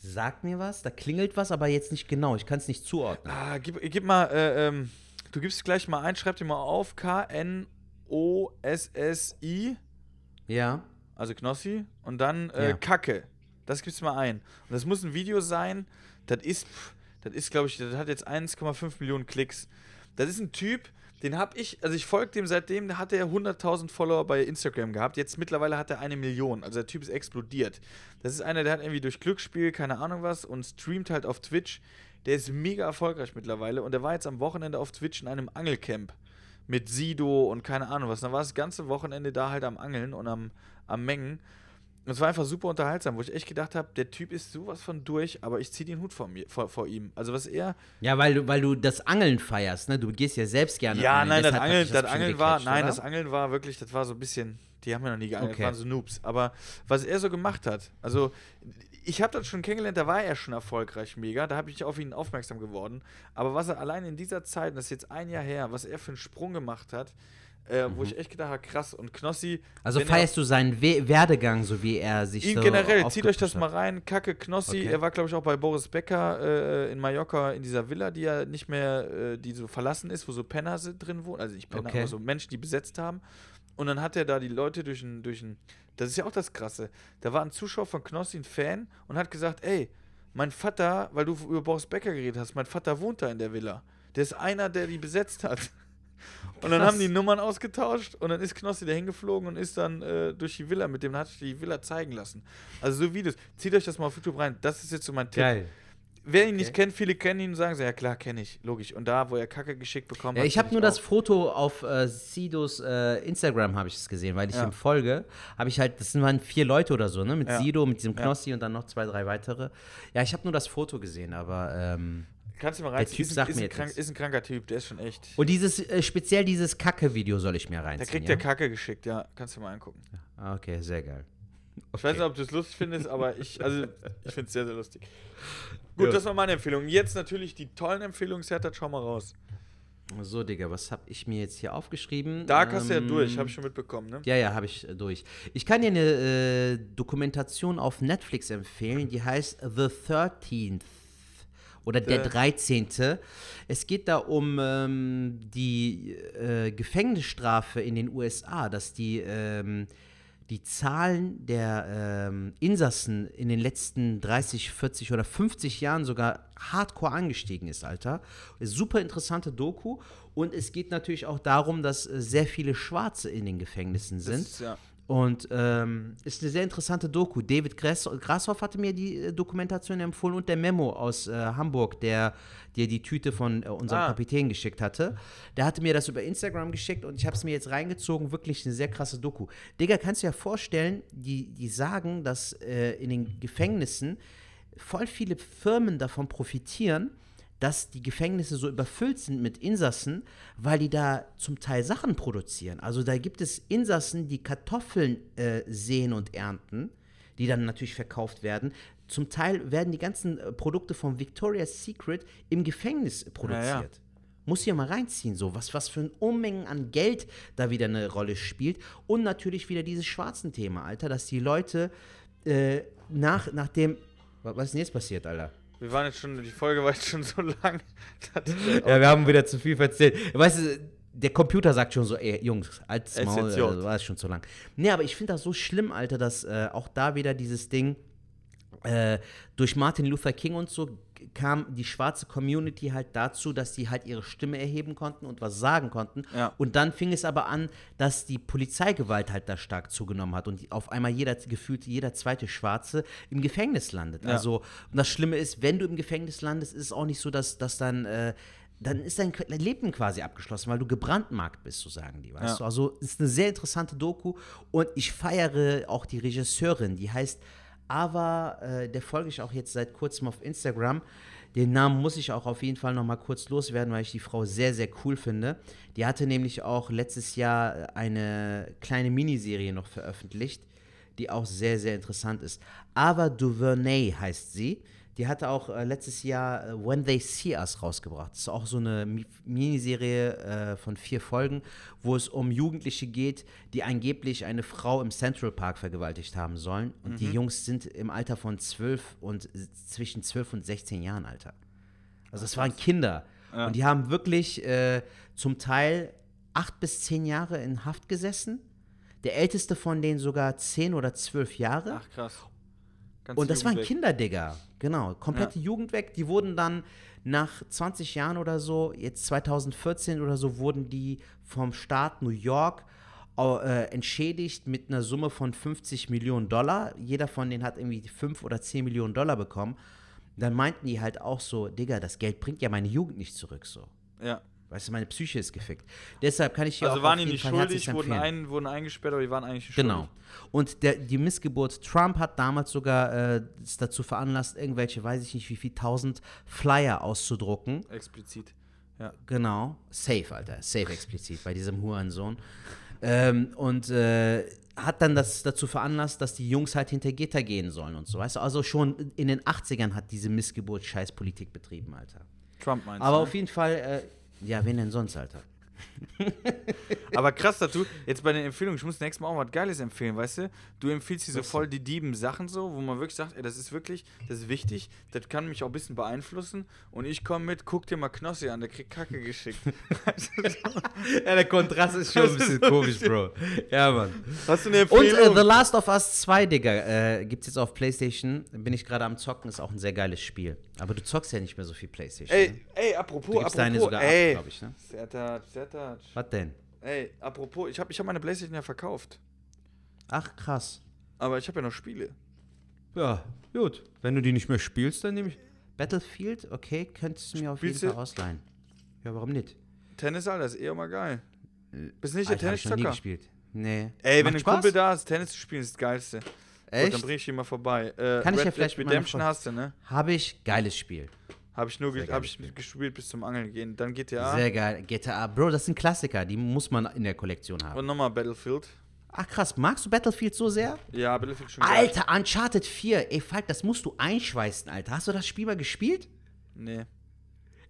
Sag mir was, da klingelt was, aber jetzt nicht genau. Ich kann es nicht zuordnen. Ah, gib, gib mal, äh, ähm, du gibst gleich mal ein, schreib dir mal auf, K-N-O-S-S-I, Ja. also Knossi, und dann äh, Ja. Kacke. Das gibst du mal ein. Und das muss ein Video sein, das ist, das ist, glaube ich, das hat jetzt 1,5 Millionen Klicks. Das ist ein Typ, den habe ich, also ich folge dem seitdem, da hat er 100.000 Follower bei Instagram gehabt. Jetzt mittlerweile hat er eine Million. Also der Typ ist explodiert. Das ist einer, der hat irgendwie durch Glücksspiel, keine Ahnung was, und streamt halt auf Twitch. Der ist mega erfolgreich mittlerweile und der war jetzt am Wochenende auf Twitch in einem Angelcamp mit Sido und keine Ahnung was. Dann war das ganze Wochenende da halt am Angeln und am, am Mengen. Und es war einfach super unterhaltsam, wo ich echt gedacht habe, der Typ ist sowas von durch, aber ich ziehe den Hut vor, mir, vor, vor ihm. Also was er, Ja, weil du, weil du das Angeln feierst, ne? Du gehst ja selbst gerne Ja, angeln. nein, das Angeln, das bestimmt Angeln war, nein, oder? das Angeln war wirklich, das war so ein bisschen, die haben ja noch nie geangelt, Okay. das waren so Noobs. Aber was er so gemacht hat, also ich habe das schon kennengelernt, da war er schon erfolgreich mega, da habe ich auf ihn aufmerksam geworden. Aber was er allein in dieser Zeit, das ist jetzt ein Jahr her, was er für einen Sprung gemacht hat, äh, wo ich echt gedacht habe, krass. Und Knossi, Mhm. Also er- feierst du seinen We Werdegang, so wie er sich Ihn so generell, zieht euch das mal rein. Kacke Knossi, Okay. er war, glaube ich, auch bei Boris Becker äh, in Mallorca in dieser Villa, die ja nicht mehr, äh, die so verlassen ist, wo so Penner drin wohnen. Also nicht Penner, Okay. aber so Menschen, die besetzt haben. Und dann hat er da die Leute durch ein, durch ein. Das ist ja auch das Krasse. Da war ein Zuschauer von Knossi, ein Fan, und hat gesagt: Ey, mein Vater, weil du über Boris Becker geredet hast, mein Vater wohnt da in der Villa. Der ist einer, der die besetzt hat. Und dann Krass. haben die Nummern ausgetauscht und dann ist Knossi da hingeflogen und ist dann äh, durch die Villa mit dem, hat sich die Villa zeigen lassen. Also so Videos. Zieht euch das mal auf YouTube rein. Das ist jetzt so mein Tipp. Geil. Wer ihn nicht kennt, viele kennen ihn und sagen so, ja klar, kenne ich, logisch. Und da, wo er Kacke geschickt bekommen Ja, hat. ich habe nur das auch. Foto auf äh, Sidos äh, Instagram habe ich es gesehen, weil ich Ja. ihm folge. Habe ich halt, das waren vier Leute oder so, ne? Mit Ja. Sido, mit diesem. Knossi und dann noch zwei, drei weitere. Ja, ich habe nur das Foto gesehen, aber ähm, Kannst du mal der reinziehen. Typ ist, ein- sagt ist, mir ein jetzt krank, ist ein kranker Typ, der ist schon echt. und dieses äh, speziell dieses Kacke-Video soll ich mir reinziehen. Da kriegt ja? der Kacke geschickt, ja. Kannst du mal angucken. Ah, okay, sehr geil. Ich weiß nicht, ob du es lustig findest, aber ich, also, ich finde es sehr, sehr lustig. Gut, Ja. das war meine Empfehlung. Jetzt natürlich die tollen Empfehlungen, Sertat, schau mal raus. So, Digga, was habe ich mir jetzt hier aufgeschrieben? Dark hast du ja Ähm, durch, habe ich schon mitbekommen, ne? Ja, ja, habe ich äh, durch. Ich kann dir eine äh, Dokumentation auf Netflix empfehlen, die heißt The 13th oder der The- 13. Es geht da um ähm, die äh, Gefängnisstrafe in den USA, dass die, ähm, die Zahlen der ähm, Insassen in den letzten 30, 40 oder 50 Jahren sogar hardcore angestiegen ist, Alter. Super interessante Doku. Und es geht natürlich auch darum, dass äh, sehr viele Schwarze in den Gefängnissen Das sind. ist, ja. Und ähm, ist eine sehr interessante Doku. David Grashoff hatte mir die äh, Dokumentation empfohlen und der Memo aus äh, Hamburg, der dir die Tüte von äh, unserem Ah. Kapitän geschickt hatte. Der hatte mir das über Instagram geschickt und ich habe es mir jetzt reingezogen. Wirklich eine sehr krasse Doku. Digga, kannst du dir vorstellen, die, die sagen, dass äh, in den Gefängnissen voll viele Firmen davon profitieren, dass die Gefängnisse so überfüllt sind mit Insassen, weil die da zum Teil Sachen produzieren. Also da gibt es Insassen, die Kartoffeln äh, säen und ernten, die dann natürlich verkauft werden. Zum Teil werden die ganzen äh, Produkte von Victoria's Secret im Gefängnis produziert. ja. Muss hier mal reinziehen, so was, was für ein Unmengen an Geld da wieder eine Rolle spielt. Und natürlich wieder dieses schwarzen Thema, Alter, dass die Leute äh, nach, nach dem. Was was ist denn jetzt passiert, Alter? Wir waren jetzt schon, die Folge war jetzt schon so lang. Ja, wir haben wieder zu viel erzählt. Weißt du, der Computer sagt schon so, ey, Jungs, als Maul, Jod. war es schon zu lang. Nee, aber ich finde das so schlimm, Alter, dass äh, auch da wieder dieses Ding, äh, durch Martin Luther King und so kam die schwarze Community halt dazu, dass sie halt ihre Stimme erheben konnten und was sagen konnten. Ja. Und dann fing es aber an, dass die Polizeigewalt halt da stark zugenommen hat und auf einmal jeder, gefühlt jeder zweite Schwarze im Gefängnis landet. Ja. Also, und das Schlimme ist, wenn du im Gefängnis landest, ist es auch nicht so, dass, dass dann, äh, dann ist dein dein Leben quasi abgeschlossen, weil du gebrandmarkt bist, so sagen die, weißt Ja. du? Also, es ist eine sehr interessante Doku und ich feiere auch die Regisseurin, die heißt Ava, äh, der folge ich auch jetzt seit kurzem auf Instagram. Den Namen muss ich auch auf jeden Fall noch mal kurz loswerden, weil ich die Frau sehr, sehr cool finde. Die hatte nämlich auch letztes Jahr eine kleine Miniserie noch veröffentlicht, die auch sehr, sehr interessant ist. Ava DuVernay heißt sie. Die hatte auch äh, letztes Jahr äh, When They See Us rausgebracht. Das ist auch so eine Mi Miniserie äh, von vier Folgen, wo es um Jugendliche geht, die angeblich eine Frau im Central Park vergewaltigt haben sollen. Und die Jungs sind im Alter von 12 und äh, zwischen 12 und 16 Jahren, Alter. Also das waren Kinder. Und die haben wirklich äh, zum Teil acht bis zehn Jahre in Haft gesessen. Der älteste von denen sogar zehn oder zwölf Jahre. Ach, krass. Ganz Und das waren Jugend weg. Kinder, Digga. Genau. Komplette Jugend weg. Die wurden dann nach 20 Jahren oder so, jetzt 2014 oder so, wurden die vom Staat New York äh, entschädigt mit einer Summe von 50 Millionen Dollar. Jeder von denen hat irgendwie 5 oder 10 Millionen Dollar bekommen. Dann meinten die halt auch so, Digga, das Geld bringt ja meine Jugend nicht zurück so. Ja. Weißt du, meine Psyche ist gefickt. Deshalb kann ich hier Also auch waren auf die nicht Fall schuldig, wurden, ein, wurden eingesperrt, aber die waren eigentlich Genau. schuldig. Und der, die Missgeburt Trump hat damals sogar äh, dazu veranlasst, irgendwelche, weiß ich nicht wie viel, tausend Flyer auszudrucken. Explizit. Ja. Genau. Safe, Alter. Safe explizit bei diesem Hurensohn. Ähm, und äh, hat dann das dazu veranlasst, dass die Jungs halt hinter Gitter gehen sollen und so. Weißt du, also schon in den 80ern hat diese Missgeburt Scheißpolitik betrieben, Alter. Trump meinst Aber du? auf jeden Fall, äh, ja, wen denn sonst, Alter? Aber krass dazu, jetzt bei den Empfehlungen, ich muss nächstes Mal auch was Geiles empfehlen, weißt du? Du empfiehlst hier so voll die dieben Sachen so, wo man wirklich sagt, ey, das ist wirklich, das ist wichtig, das kann mich auch ein bisschen beeinflussen und ich komme mit, guck dir mal Knossi an, der kriegt Kacke geschickt. Ja, der Kontrast ist schon ein bisschen komisch, Bro. Ja, Mann. Hast du eine Und Empfehlung? äh, The Last of Us 2, Digga, äh, gibt's jetzt auf PlayStation. Bin ich gerade am Zocken, ist auch ein sehr geiles Spiel. Aber du zockst ja nicht mehr so viel PlayStation. ey, ne? ey, apropos, Du gibst apropos, deine sogar ey. glaube ich, ne? Sertat, Sertat. Was denn? Ey, apropos, ich habe ich hab meine Playstation ja verkauft, Ach, krass. aber ich habe ja noch Spiele. Ja, gut. Wenn du die nicht mehr spielst, dann nehme ich. Battlefield, okay, könntest du mir auf Spielst jeden du- Fall ausleihen. Ja, warum nicht? Tennis, Alter, ist eh immer geil. Bist nicht der hab ich noch nie Tenniszocker? gespielt. Nee. Ey, wenn Macht ein Spaß? Kumpel da ist, Tennis zu spielen, ist das Geilste. Gut, Echt? dann bring ich ihn mal vorbei. Äh, Kann ich Red ja vielleicht Dead Redemption hast du, ne? Habe ich. Geiles Spiel. Habe ich nur ge hab ich Spiel. gespielt bis zum Angeln gehen. Dann GTA Sehr geil. GTA. Bro, das sind Klassiker. Die muss man in der Kollektion haben. und nochmal Battlefield. Ach, krass. Magst du Battlefield so sehr? Ja, Battlefield schon geil. Alter, Uncharted 4. Ey, Falk, das musst du einschweißen, Alter. Hast du das Spiel mal gespielt? Nee.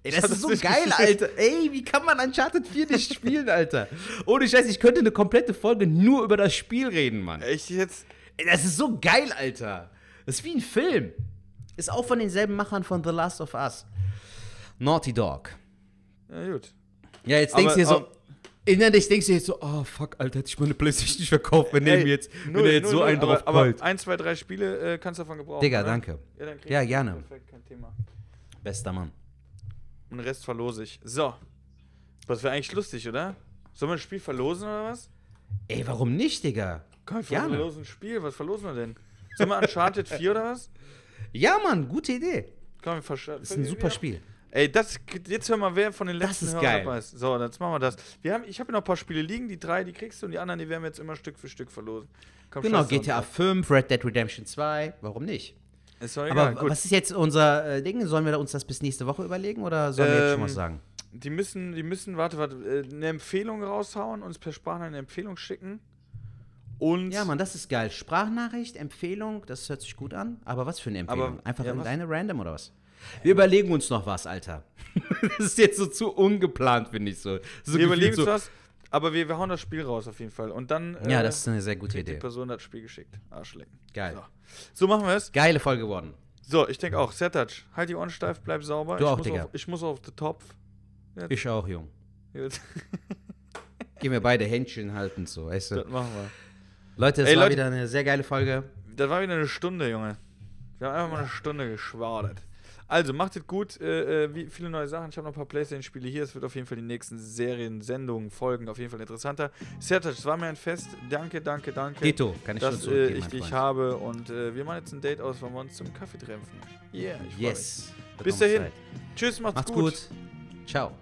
Ey, das das ist so geil, gespielt. Alter. Ey, wie kann man Uncharted 4 nicht spielen, Alter? Ohne Scheiß, ich könnte eine komplette Folge nur über das Spiel reden, Mann. Echt jetzt? Das ist so geil, Alter. Das ist wie ein Film. Ist auch von denselben Machern von The Last of Us. Naughty Dog. Ja, gut. Ja, jetzt Aber- denkst du dir so, innerlich denkst du jetzt so, oh fuck, Alter, hätte ich meine Playstation nicht verkauft, wenn Ey, der mir jetzt, wenn null, der jetzt null, so null, einen drauf aber, aber ein, zwei, drei Spiele äh, kannst du davon gebrauchen. Digga, oder? danke. Ja, dann krieg Ja, ich- gerne. Perfekt, kein Thema. Bester Mann. Und den Rest verlose ich. So. Das wäre eigentlich lustig, oder? Sollen wir ein Spiel verlosen oder was? Ey, warum nicht, Digga? Wir Gerne. verlosen Spiel. Was verlosen wir denn? Sollen wir Uncharted 4 oder was? Ja, Mann, gute Idee. Komm, wir versch- Das ist ein super Spiel. Ey, das, jetzt hör mal, wer von den letzten ist Hörern geil. dabei ist. So, jetzt machen wir das. Wir haben, ich habe noch ein paar Spiele liegen, die drei, die kriegst du und die anderen, die werden wir jetzt immer Stück für Stück verlosen. Komm, Genau, scheiß drauf. GTA 5, Red Dead Redemption 2, warum nicht? Ist doch egal. Aber Gut. was ist jetzt unser äh, Ding? Sollen wir uns das bis nächste Woche überlegen oder sollen wir jetzt schon Ähm, was sagen? Die müssen, die müssen, warte, warte, äh, eine Empfehlung raushauen, uns per Sprache eine Empfehlung schicken. Und Ja, Mann, das ist geil. Sprachnachricht, Empfehlung, das hört sich gut an. Aber was für eine Empfehlung? Aber- Einfach ja, deine Random oder was? Wir überlegen uns noch was, Alter. das ist jetzt so zu ungeplant, finde ich so. so wir überlegen uns was, aber wir, wir hauen das Spiel raus auf jeden Fall. Und dann so, Ja, äh, das ist eine sehr gute kriegt die Idee. Person das Spiel geschickt. Arschlecken. Geil. So. so machen wir es. Geile Folge geworden. So, ich denke auch. Sertac, halt die Ohren steif, bleib sauber. Du ich auch, muss Digga. Auf, ich muss auf den Topf. Ich auch, Jung. Gehen wir beide Händchen halten, so, weißt Das du. machen wir. Leute, es Ey, war Leute- wieder eine sehr geile Folge. Das war wieder eine Stunde, Junge. Wir haben einfach mal eine Stunde geschwadert. Also, macht es gut. Äh, äh, wie viele neue Sachen. Ich habe noch ein paar Playstation-Spiele hier. Es wird auf jeden Fall die nächsten Serien, Sendungen, Folgen auf jeden Fall interessanter. Sertac, es war mir ein Fest. Danke, danke, danke. Dito, kann ich schon dass äh, zurückgeben, ich dich habe. Und äh, wir machen jetzt ein Date aus, weil wir uns zum Kaffee treffen. Yeah, ich Yes. Bis dahin. Zeit. Tschüss, macht's, Macht's gut. Ciao.